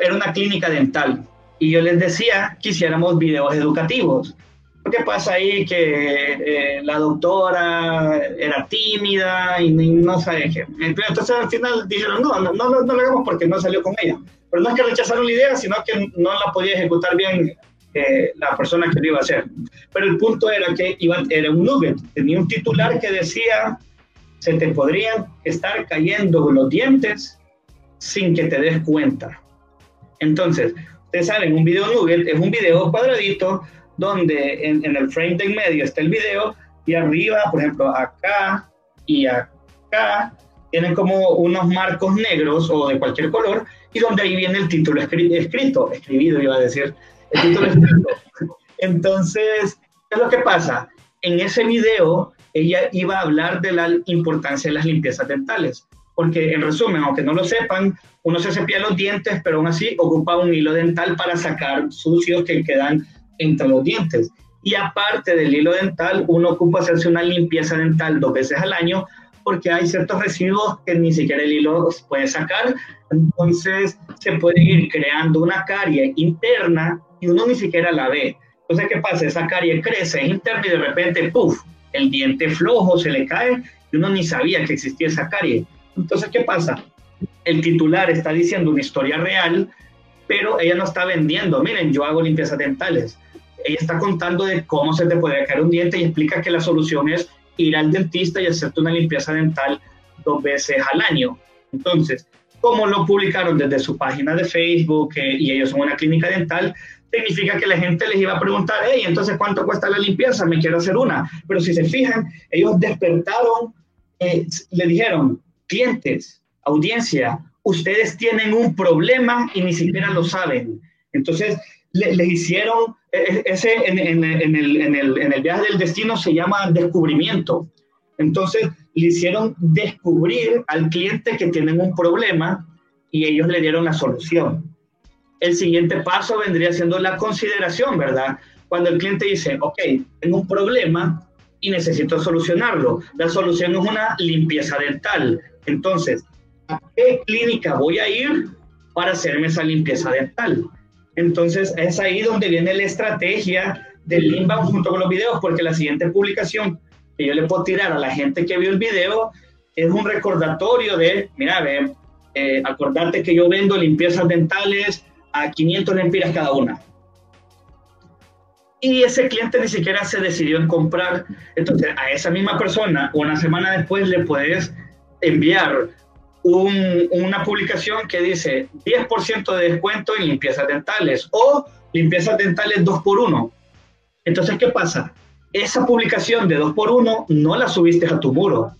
era una clínica dental y yo les decía que hiciéramos videos educativos. ¿Qué pasa ahí? Que eh, la doctora era tímida y no sabe qué. Entonces al final dijeron, no, no, no, no, lo hagamos porque no salió con ella. Pero no es que rechazaron la idea, sino que no la podía ejecutar bien eh, la persona que lo iba a hacer. Pero el punto era que iba, era un nugget, tenía un titular que decía, se te podrían estar cayendo los dientes sin que te des cuenta. Entonces, ustedes saben, un video nugget es un video cuadradito donde en, el frame de en medio está el video y arriba, por ejemplo, acá y acá, tienen como unos marcos negros o de cualquier color y donde ahí viene el título escrito, escribido iba a decir, el título escrito. Entonces, ¿qué es lo que pasa? En ese video ella iba a hablar de la importancia de las limpiezas dentales porque en resumen, aunque no lo sepan, uno se cepilla los dientes, pero aún así ocupa un hilo dental para sacar sucios que quedan entre los dientes. Y aparte del hilo dental, uno ocupa hacerse una limpieza dental dos veces al año porque hay ciertos residuos que ni siquiera el hilo puede sacar. Entonces se puede ir creando una carie interna y uno ni siquiera la ve. Entonces, ¿qué pasa? Esa carie crece, es interna y de repente, ¡puf! El diente flojo se le cae y uno ni sabía que existía esa carie. Entonces, ¿qué pasa? El titular está diciendo una historia real, pero ella no está vendiendo, miren, yo hago limpiezas dentales. Ella está contando de cómo se te puede caer un diente y explica que la solución es ir al dentista y hacerte una limpieza dental dos veces al año. Entonces, como lo publicaron desde su página de Facebook eh, y ellos son una clínica dental, significa que la gente les iba a preguntar, hey, entonces, ¿cuánto cuesta la limpieza? Me quiero hacer una. Pero si se fijan, ellos despertaron, eh, le dijeron, clientes, audiencia, ustedes tienen un problema y ni siquiera lo saben. Entonces, le, hicieron, e, e, ese en, el, en, el, en el viaje del destino se llama descubrimiento. Entonces, le hicieron descubrir al cliente que tienen un problema y ellos le dieron la solución. El siguiente paso vendría siendo la consideración, ¿verdad? Cuando el cliente dice, ok, tengo un problema y necesito solucionarlo. La solución es una limpieza dental. Entonces, ¿a qué clínica voy a ir para hacerme esa limpieza dental? Entonces, es ahí donde viene la estrategia del inbound junto con los videos, porque la siguiente publicación que yo le puedo tirar a la gente que vio el video es un recordatorio de, mira, ve, eh, acordarte que yo vendo limpiezas dentales a 500 lempiras cada una. Y ese cliente ni siquiera se decidió en comprar. Entonces, a esa misma persona, una semana después, le puedes enviar una publicación que dice 10% de descuento en limpiezas dentales o limpiezas dentales 2 por 1 Entonces, ¿qué pasa? Esa publicación de 2 por 1 no la subiste a tu muro.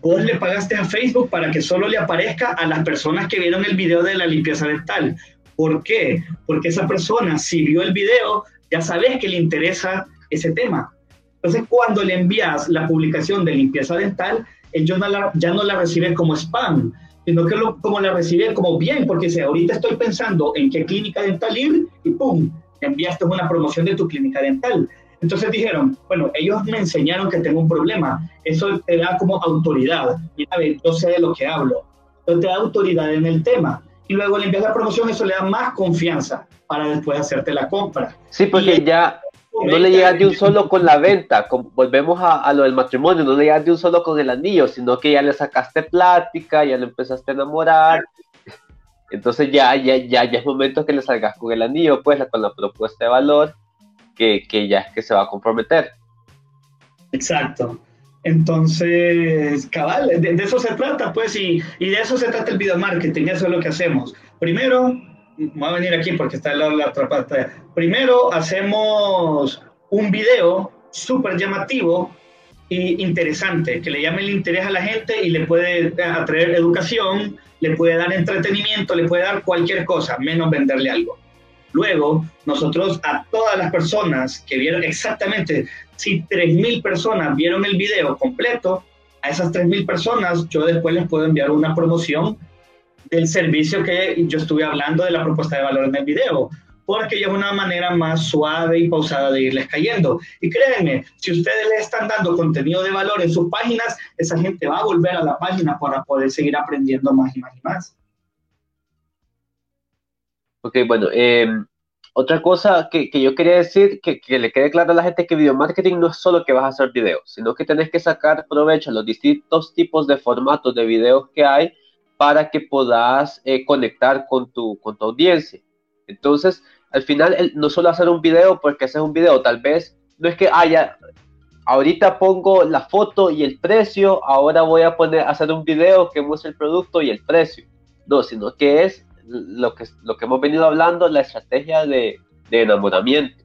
Vos le pagaste a Facebook para que solo le aparezca a las personas que vieron el video de la limpieza dental. ¿Por qué? Porque esa persona, si vio el video, ya sabes que le interesa ese tema. Entonces, cuando le envías la publicación de limpieza dental, ellos ya no la reciben como spam, sino que lo, como la reciben como bien, porque si ahorita estoy pensando en qué clínica dental ir y ¡pum! enviaste una promoción de tu clínica dental. Entonces dijeron, bueno, ellos me enseñaron que tengo un problema, eso te da como autoridad, mira, yo sé de lo que hablo, entonces te da autoridad en el tema. Y luego le envías la promoción, eso le da más confianza para después hacerte la compra. Sí, porque ya no le llegas de un solo con la venta, volvemos a, lo del matrimonio, no le llegas de un solo con el anillo, sino que ya le sacaste plática, ya le empezaste a enamorar, entonces ya, ya, ya, ya es momento que le salgas con el anillo, pues con la propuesta de valor, que, que ya es que se va a comprometer. Exacto. Entonces, cabal, de, eso se trata, pues, y, y, de eso se trata el video marketing, eso es lo que hacemos. Primero, voy a venir aquí porque está la, la otra parte. Primero hacemos un video súper llamativo e interesante, que le llame el interés a la gente y le puede atraer educación, le puede dar entretenimiento, le puede dar cualquier cosa, menos venderle algo. Luego, nosotros a todas las personas que vieron exactamente, si 3.000 personas vieron el video completo, a esas 3.000 personas yo después les puedo enviar una promoción del servicio que yo estuve hablando de la propuesta de valor en el video, porque es una manera más suave y pausada de irles cayendo. Y créanme, si ustedes le están dando contenido de valor en sus páginas, esa gente va a volver a la página para poder seguir aprendiendo más y más y más. Ok, bueno, em, otra cosa que, que, yo quería decir, que, que, le quede claro a la gente que video marketing no es solo que vas a hacer videos, sino que tenés que sacar provecho a los distintos tipos de formatos de videos que hay para que puedas eh, conectar con tu, con tu audiencia. Entonces, al final, no solo hacer un video porque haces un video, tal vez no es que haya, ahorita pongo la foto y el precio, ahora voy a poner, hacer un video que muestre el producto y el precio. No, sino que es lo que, lo que hemos venido hablando, la estrategia de, de enamoramiento.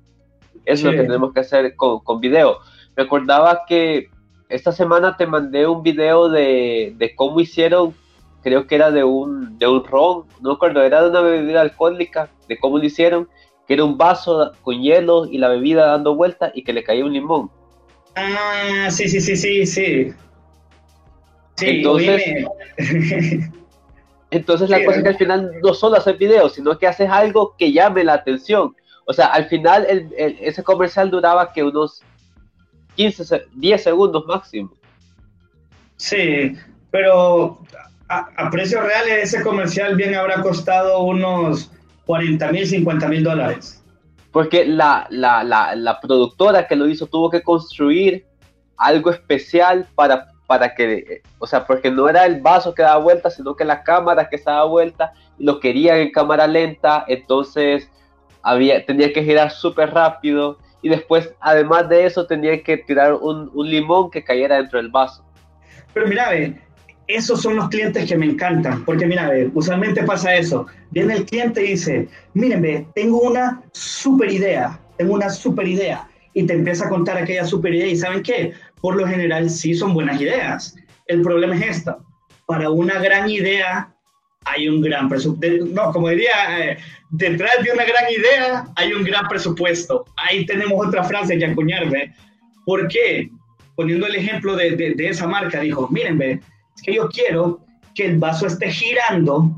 Es lo que tenemos que hacer con, con video. Recordaba que esta semana te mandé un video de, de cómo hicieron creo que era de un, de un ron, no recuerdo, era de una bebida alcohólica, de cómo lo hicieron, que era un vaso con hielo y la bebida dando vuelta y que le caía un limón. Ah, sí, sí, sí, sí, sí. entonces, entonces la cosa es que al final no solo hacer videos, sino que haces algo que llame la atención. O sea, al final ese comercial duraba que unos 15, 10 segundos máximo. Sí, pero a, precios reales ese comercial bien habrá costado unos 40 mil, 50 mil dólares. Porque la, la, la, la, productora que lo hizo tuvo que construir algo especial para, para que, o sea, porque no era el vaso que daba vuelta, sino que la cámara que se daba vuelta lo querían en cámara lenta, entonces había, tenía que girar súper rápido y después, además de eso, tenía que tirar un, un limón que cayera dentro del vaso. Pero mira, ve, esos son los clientes que me encantan, porque mira, usualmente pasa eso. Viene el cliente y dice, miren, tengo una super idea, tengo una super idea, y te empieza a contar aquella super idea, y ¿saben qué? Por lo general sí son buenas ideas. El problema es esto, para una gran idea hay un gran presupuesto, no, como diría, eh, detrás de una gran idea hay un gran presupuesto. Ahí tenemos otra frase que acuñarme. ¿Por qué? Poniendo el ejemplo de, de, de esa marca, dijo, miren, ve, es que yo quiero que el vaso esté girando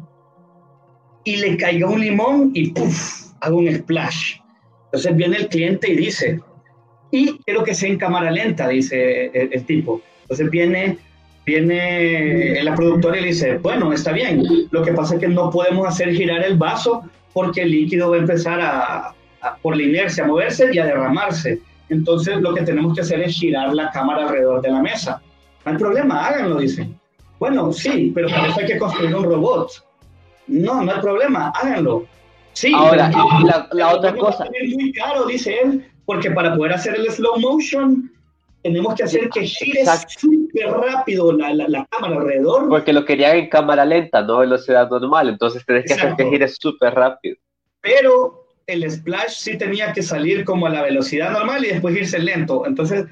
y le caiga un limón y ¡puf! hago un splash. Entonces viene el cliente y dice, y quiero que sea en cámara lenta, dice el, tipo. Entonces viene, viene la productora y le dice, bueno, está bien, lo que pasa es que no podemos hacer girar el vaso porque el líquido va a empezar a, por la inercia a moverse y a derramarse. Entonces lo que tenemos que hacer es girar la cámara alrededor de la mesa. No hay problema, háganlo, dice. Bueno, sí, pero para eso hay que construir un robot. No, no hay problema, háganlo. Sí, ahora la, otra cosa. Es muy caro, dice él, porque para poder hacer el slow motion tenemos que hacer que gire súper rápido la, la, cámara alrededor. Porque lo querían en cámara lenta, no velocidad normal, entonces tenés que hacer que gire súper rápido. Pero el splash sí tenía que salir como a la velocidad normal y después irse lento. Entonces,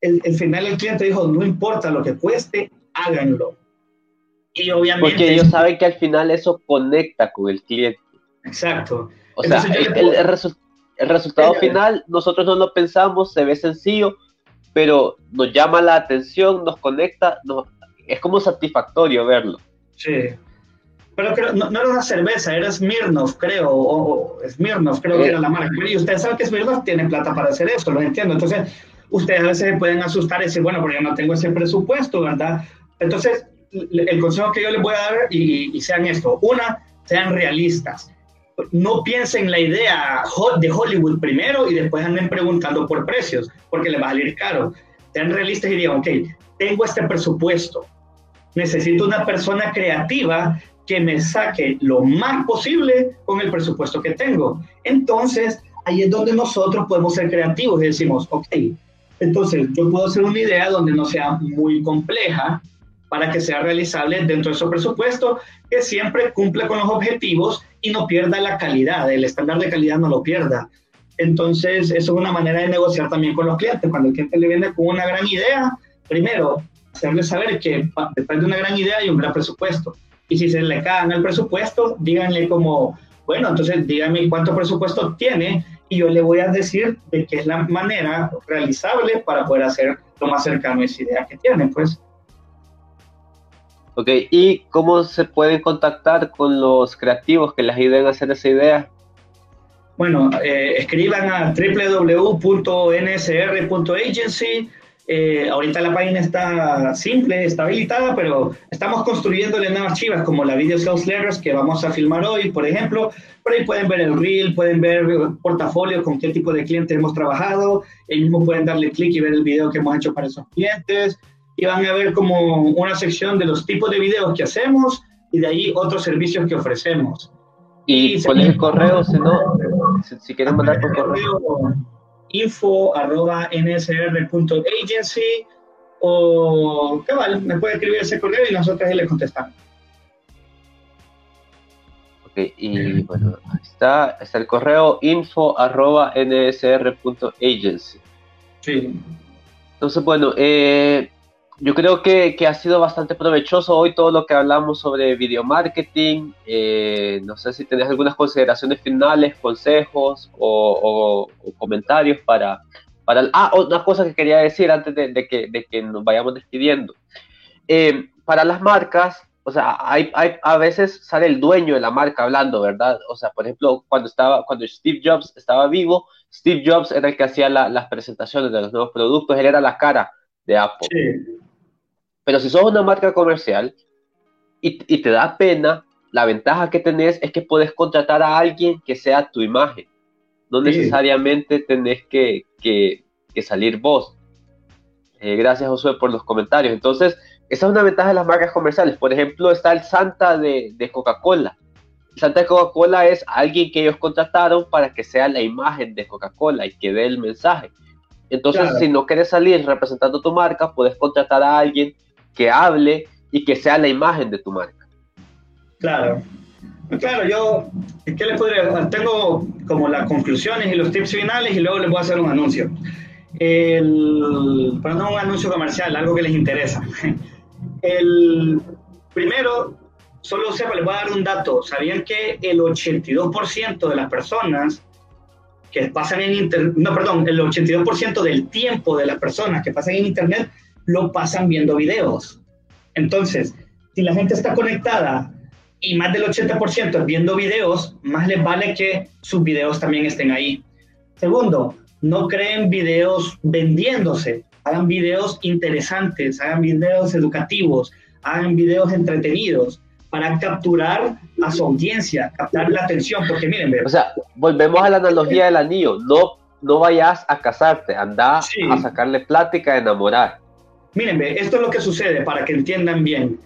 el, el final el cliente dijo, no importa lo que cueste, háganlo. Y obviamente... Porque ellos saben que al final eso conecta con el cliente. Exacto. O sea, el, el, resultado final nosotros no lo pensamos, se ve sencillo, pero nos llama la atención, nos conecta, es como satisfactorio verlo. Sí. Pero no, era una cerveza, era Smirnoff, creo, o, Smirnoff, creo que era la marca. Y ustedes saben que Smirnoff tiene plata para hacer eso, lo entiendo. Entonces, ustedes a veces pueden asustar y decir, bueno, pero yo no tengo ese presupuesto, ¿verdad? Entonces, el consejo que yo les voy a dar, y, sean esto, una, sean realistas. No piensen la idea de Hollywood primero y después anden preguntando por precios, porque les va a salir caro. Sean realistas y digan, ok, tengo este presupuesto, necesito una persona creativa que me saque lo más posible con el presupuesto que tengo. Entonces, ahí es donde nosotros podemos ser creativos y decimos, ok, entonces yo puedo hacer una idea donde no sea muy compleja para que sea realizable dentro de su presupuesto, que siempre cumple con los objetivos y no pierda la calidad, el estándar de calidad no lo pierda. Entonces, eso es una manera de negociar también con los clientes. Cuando el cliente le viene con una gran idea, primero, hacerle saber que después de una gran idea hay un gran presupuesto. Y si se le caen el presupuesto, díganle como, bueno, entonces díganme cuánto presupuesto tiene y yo le voy a decir de qué es la manera realizable para poder hacer lo más cercano a esa idea que tiene, pues. Ok, ¿y cómo se pueden contactar con los creativos que les ayuden a hacer esa idea? Bueno, eh, escriban a www.nsr.agency eh, ahorita la página está simple, está habilitada, pero estamos construyéndole nuevas chivas como la Video Sales Letters que vamos a filmar hoy, por ejemplo. Por ahí pueden ver el reel, pueden ver portafolio con qué tipo de clientes hemos trabajado. Ahí mismo pueden darle clic y ver el video que hemos hecho para esos clientes. Y van a ver como una sección de los tipos de videos que hacemos y de ahí otros servicios que ofrecemos. Y, y el correo, si no, si, quieren mandar por correo info arroba nsr.agency o cabal, me puede escribir ese correo y nosotros le contestamos. Ok, y bueno, ahí está, está el correo info arroba nsr.agency. Sí. Entonces, bueno, eh, yo creo que, ha sido bastante provechoso hoy todo lo que hablamos sobre video marketing. Eh, no sé si tenés algunas consideraciones finales, consejos o, comentarios para, para... Ah, una cosa que quería decir antes de, que, de que, nos vayamos despidiendo. Eh, para las marcas, o sea, hay, hay, a veces sale el dueño de la marca hablando, ¿verdad? O sea, por ejemplo, cuando, estaba, cuando Steve Jobs estaba vivo, Steve Jobs era el que hacía las presentaciones de los nuevos productos, él era la cara de Apple. Sí. Pero si sos una marca comercial y, te da pena, la ventaja que tenés es que puedes contratar a alguien que sea tu imagen. No necesariamente tenés que, salir vos. Eh, gracias, Josué, por los comentarios. Entonces, esa es una ventaja de las marcas comerciales. Por ejemplo, está el Santa de, Coca-Cola. Santa de Coca-Cola es alguien que ellos contrataron para que sea la imagen de Coca-Cola y que dé el mensaje. Entonces, si no quieres salir representando tu marca, puedes contratar a alguien que hable y que sea la imagen de tu marca. Claro. Claro, yo, ¿qué les podría? Tengo como las conclusiones y los tips finales y luego les voy a hacer un anuncio. El, un anuncio comercial, algo que les interesa. El primero, solo sepa, les voy a dar un dato. ¿Sabían que el 82% de las personas que pasan en Internet, no, perdón, el 82% del tiempo de las personas que pasan en Internet lo pasan viendo videos. Entonces, si la gente está conectada y más del 80% es viendo videos, más les vale que sus videos también estén ahí. Segundo, no creen videos vendiéndose, hagan videos interesantes, hagan videos educativos, hagan videos entretenidos para capturar a su audiencia, captar la atención, porque miren, o sea, volvemos a la analogía del anillo, no, no vayas a casarte, anda a sacarle plática, a enamorar. Miren, esto es lo que sucede para que entiendan bien.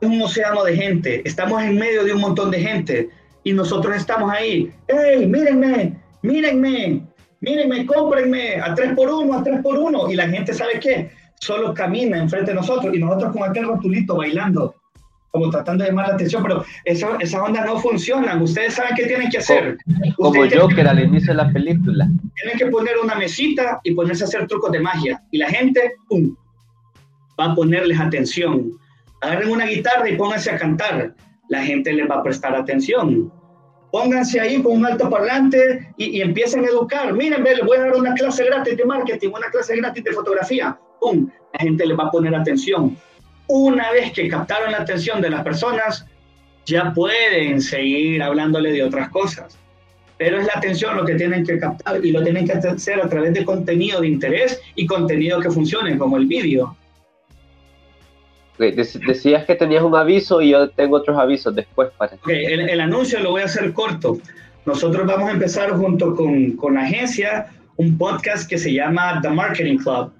Es un océano de gente, estamos en medio de un montón de gente y nosotros estamos ahí. ¡Ey, mírenme! ¡Mírenme! ¡Mírenme! ¡Cómprenme! A tres por uno, a tres por uno. Y la gente sabe qué? solo camina enfrente de nosotros y nosotros con aquel rotulito bailando, como tratando de llamar la atención, pero eso, esas ondas no funcionan. Ustedes saben qué tienen que hacer. Como, yo, que era al inicio de la película. Tienen que poner una mesita y ponerse a hacer trucos de magia. Y la gente, ¡pum! va a ponerles atención. Agarren una guitarra y pónganse a cantar. La gente les va a prestar atención. Pónganse ahí con un alto parlante y, y empiecen a educar. Miren, les voy a dar una clase gratis de marketing, una clase gratis de fotografía. ¡Pum! La gente les va a poner atención. Una vez que captaron la atención de las personas, ya pueden seguir hablándole de otras cosas. Pero es la atención lo que tienen que captar y lo tienen que hacer a través de contenido de interés y contenido que funcione, como el vídeo. Decías que tenías un aviso y yo tengo otros avisos después para. el, anuncio lo voy a hacer corto. Nosotros vamos a empezar junto con, con la agencia un podcast que se llama The Marketing Club.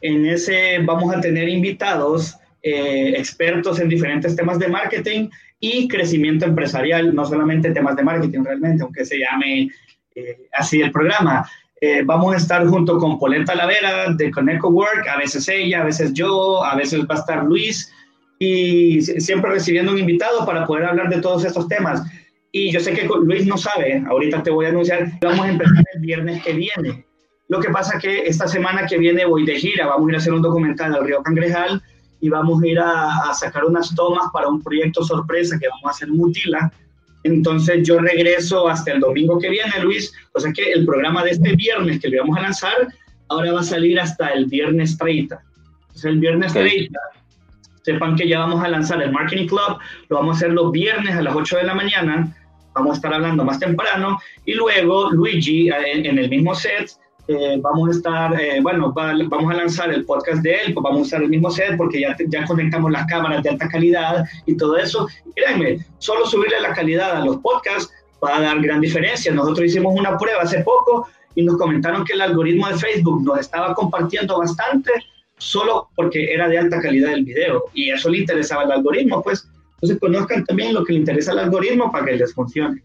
En ese vamos a tener invitados, eh, expertos en diferentes temas de marketing y crecimiento empresarial, no solamente temas de marketing realmente, aunque se llame eh, así el programa. Eh, vamos a estar junto con Polenta Lavera de Coneco Work, a veces ella, a veces yo, a veces va a estar Luis, y siempre recibiendo un invitado para poder hablar de todos estos temas. Y yo sé que Luis no sabe, ahorita te voy a anunciar, vamos a empezar el viernes que viene. Lo que pasa que esta semana que viene voy de gira, vamos a ir a hacer un documental al Río Cangrejal y vamos a ir a, a sacar unas tomas para un proyecto sorpresa que vamos a hacer Mutila, entonces yo regreso hasta el domingo que viene, Luis. O sea que el programa de este viernes que le vamos a lanzar, ahora va a salir hasta el viernes 30. Entonces el viernes 30, sepan que ya vamos a lanzar el Marketing Club, lo vamos a hacer los viernes a las 8 de la mañana. Vamos a estar hablando más temprano y luego Luigi eh, en el mismo set eh, vamos a estar, eh, bueno, vamos a lanzar el podcast de él, pues vamos a usar el mismo set porque ya, ya conectamos las cámaras de alta calidad y todo eso. créanme, solo subirle la calidad a los podcasts va a dar gran diferencia. Nosotros hicimos una prueba hace poco y nos comentaron que el algoritmo de Facebook nos estaba compartiendo bastante solo porque era de alta calidad el video y eso le interesaba al algoritmo, pues. Entonces conozcan también lo que le interesa al algoritmo para que les funcione.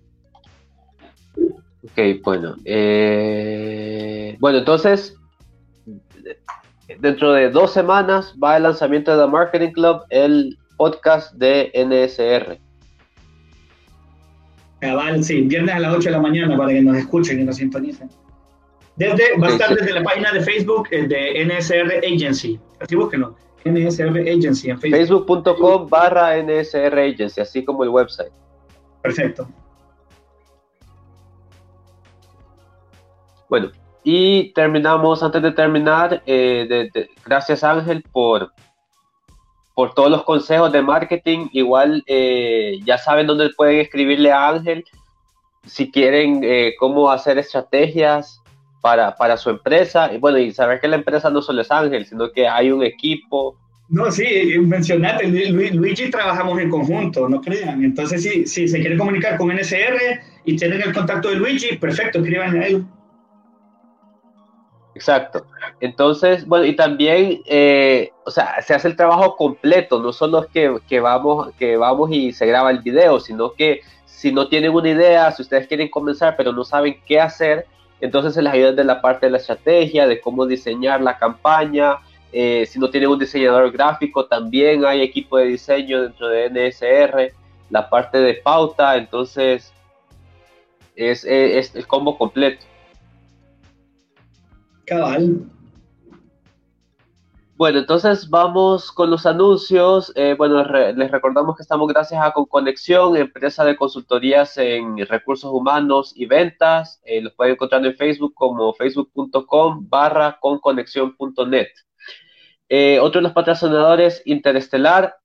Ok, bueno. Eh, bueno, entonces, dentro de dos semanas va el lanzamiento de The Marketing Club, el podcast de NSR. Cabal, sí, viernes a las 8 de la mañana para que nos escuchen y nos sintonicen. Desde, va a estar desde la página de Facebook de NSR Agency. Así búsquenlo. NSR Agency en Facebook. Facebook.com barra NSR Agency, así como el website. Perfecto. Bueno, y terminamos, antes de terminar, eh, gracias Ángel por, por todos los consejos de marketing. Igual eh, ya saben dónde pueden escribirle a Ángel si quieren eh, cómo hacer estrategias para, para, su empresa. Y bueno, y saber que la empresa no solo es Ángel, sino que hay un equipo. No, sí, mencionate, Luigi trabajamos en conjunto, no crean. Entonces, si, si se quieren comunicar con NSR y tienen el contacto de Luigi, perfecto, escriban a él. Exacto. Entonces, bueno, y también, eh, o sea, se hace el trabajo completo, no solo que, que, vamos, que vamos y se graba el video, sino que si no tienen una idea, si ustedes quieren comenzar pero no saben qué hacer, entonces se les ayuda de la parte de la estrategia, de cómo diseñar la campaña. Eh, si no tienen un diseñador gráfico, también hay equipo de diseño dentro de NSR, la parte de pauta, entonces es, es el combo completo. Bueno, entonces vamos con los anuncios. Eh, bueno, les recordamos que estamos gracias a Conconexión, empresa de consultorías en recursos humanos y ventas. Eh, los pueden encontrar en Facebook como facebook.com barra conconexión.net. Eh, otro de los patrocinadores, Interestelar,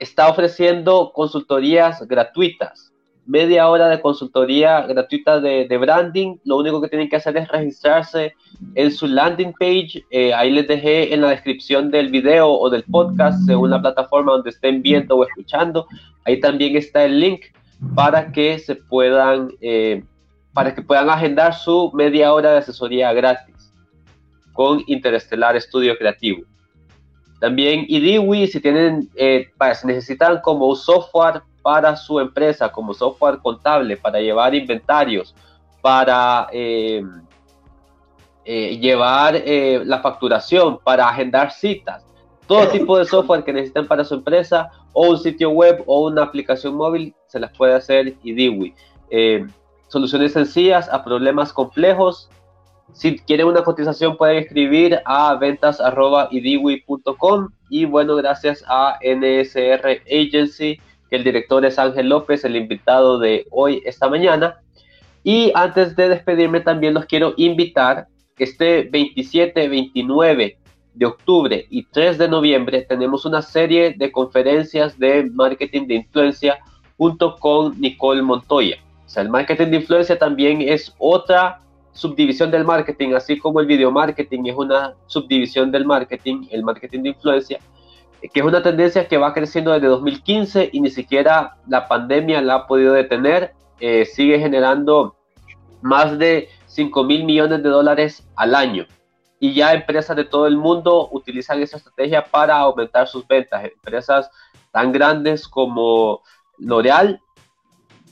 está ofreciendo consultorías gratuitas media hora de consultoría gratuita de, branding. Lo único que tienen que hacer es registrarse en su landing page. Eh, ahí les dejé en la descripción del video o del podcast, según la plataforma donde estén viendo o escuchando. Ahí también está el link para que se puedan, eh, para que puedan agendar su media hora de asesoría gratis con Interestelar Estudio Creativo. También IDIWI, si tienen, eh, si necesitan como un software para su empresa como software contable, para llevar inventarios, para, eh, eh, llevar eh, la facturación, para agendar citas, todo tipo de software que necesiten para su empresa o un sitio web o una aplicación móvil, se las puede hacer IDIWI. Soluciones sencillas a problemas complejos. Si quieren una cotización pueden escribir a ventas.idiwi.com y bueno, gracias a NSR Agency, que el director es Ángel López, el invitado de hoy, esta mañana. Y antes de despedirme también los quiero invitar este 27, 29 de octubre y 3 de noviembre tenemos una serie de conferencias de marketing de influencia junto con Nicole Montoya. O sea, el marketing de influencia también es otra subdivisión del marketing, así como el video marketing es una subdivisión del marketing, el marketing de influencia, que es una tendencia que va creciendo desde 2015 y ni siquiera la pandemia la ha podido detener. Eh, sigue generando más de 5 mil millones de dólares al año. Y ya empresas de todo el mundo utilizan esa estrategia para aumentar sus ventas. Empresas tan grandes como L'Oreal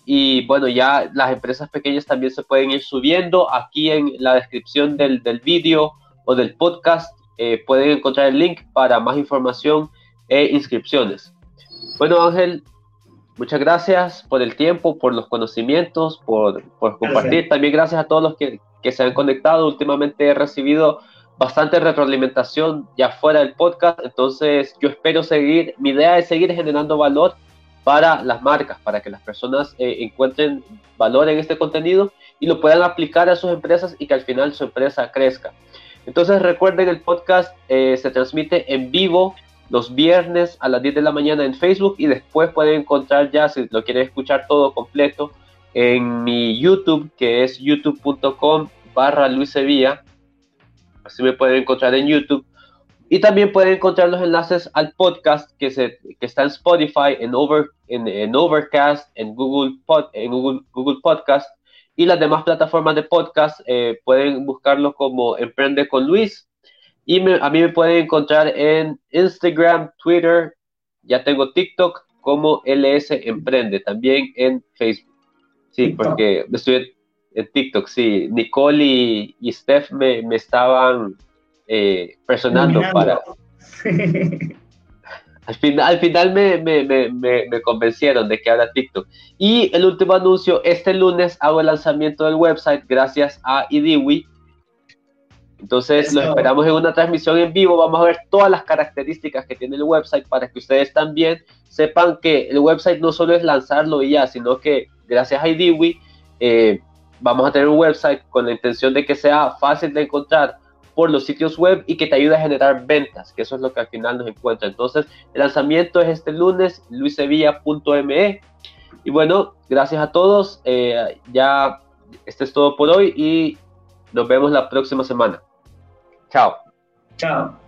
y bueno, ya las empresas pequeñas también se pueden ir subiendo. Aquí en la descripción del, del vídeo o del podcast eh, pueden encontrar el link para más información e inscripciones. Bueno, Ángel, muchas gracias por el tiempo, por los conocimientos, por, por compartir. También gracias a todos los que, que se han conectado. Últimamente he recibido bastante retroalimentación ya fuera del podcast, entonces yo espero seguir, mi idea es seguir generando valor para las marcas, para que las personas eh, encuentren valor en este contenido y lo puedan aplicar a sus empresas y que al final su empresa crezca. Entonces recuerden, el podcast eh, se transmite en vivo los viernes a las 10 de la mañana en Facebook y después pueden encontrar ya, si lo quieren escuchar todo completo, en mi YouTube, que es youtube.com barra Luis Sevilla. Así me pueden encontrar en YouTube. Y también pueden encontrar los enlaces al podcast que, se, que está en Spotify, en, Over, en, Overcast, en, Google, Pod, en Google, Google Podcast y las demás plataformas de podcast. Eh, pueden buscarlo como Emprende con Luis. Y a mí me pueden encontrar en Instagram, Twitter, ya tengo TikTok como LS Emprende, también en Facebook. Sí, porque estoy en TikTok, sí. Nicole y, y Steph me, me estaban eh, personando para... al, final, al final me, me, me, me, convencieron de que ahora TikTok. Y el último anuncio, este lunes hago el lanzamiento del website gracias a IDIWI. Entonces lo esperamos en una transmisión en vivo. Vamos a ver todas las características que tiene el website para que ustedes también sepan que el website no solo es lanzarlo y ya, sino que gracias a IDIWI eh, vamos a tener un website con la intención de que sea fácil de encontrar por los sitios web y que te ayude a generar ventas, que eso es lo que al final nos encuentra. Entonces, el lanzamiento es este lunes, luisevilla.me. Y bueno, gracias a todos. Eh, ya, este es todo por hoy y nos vemos la próxima semana. Tchau. Tchau.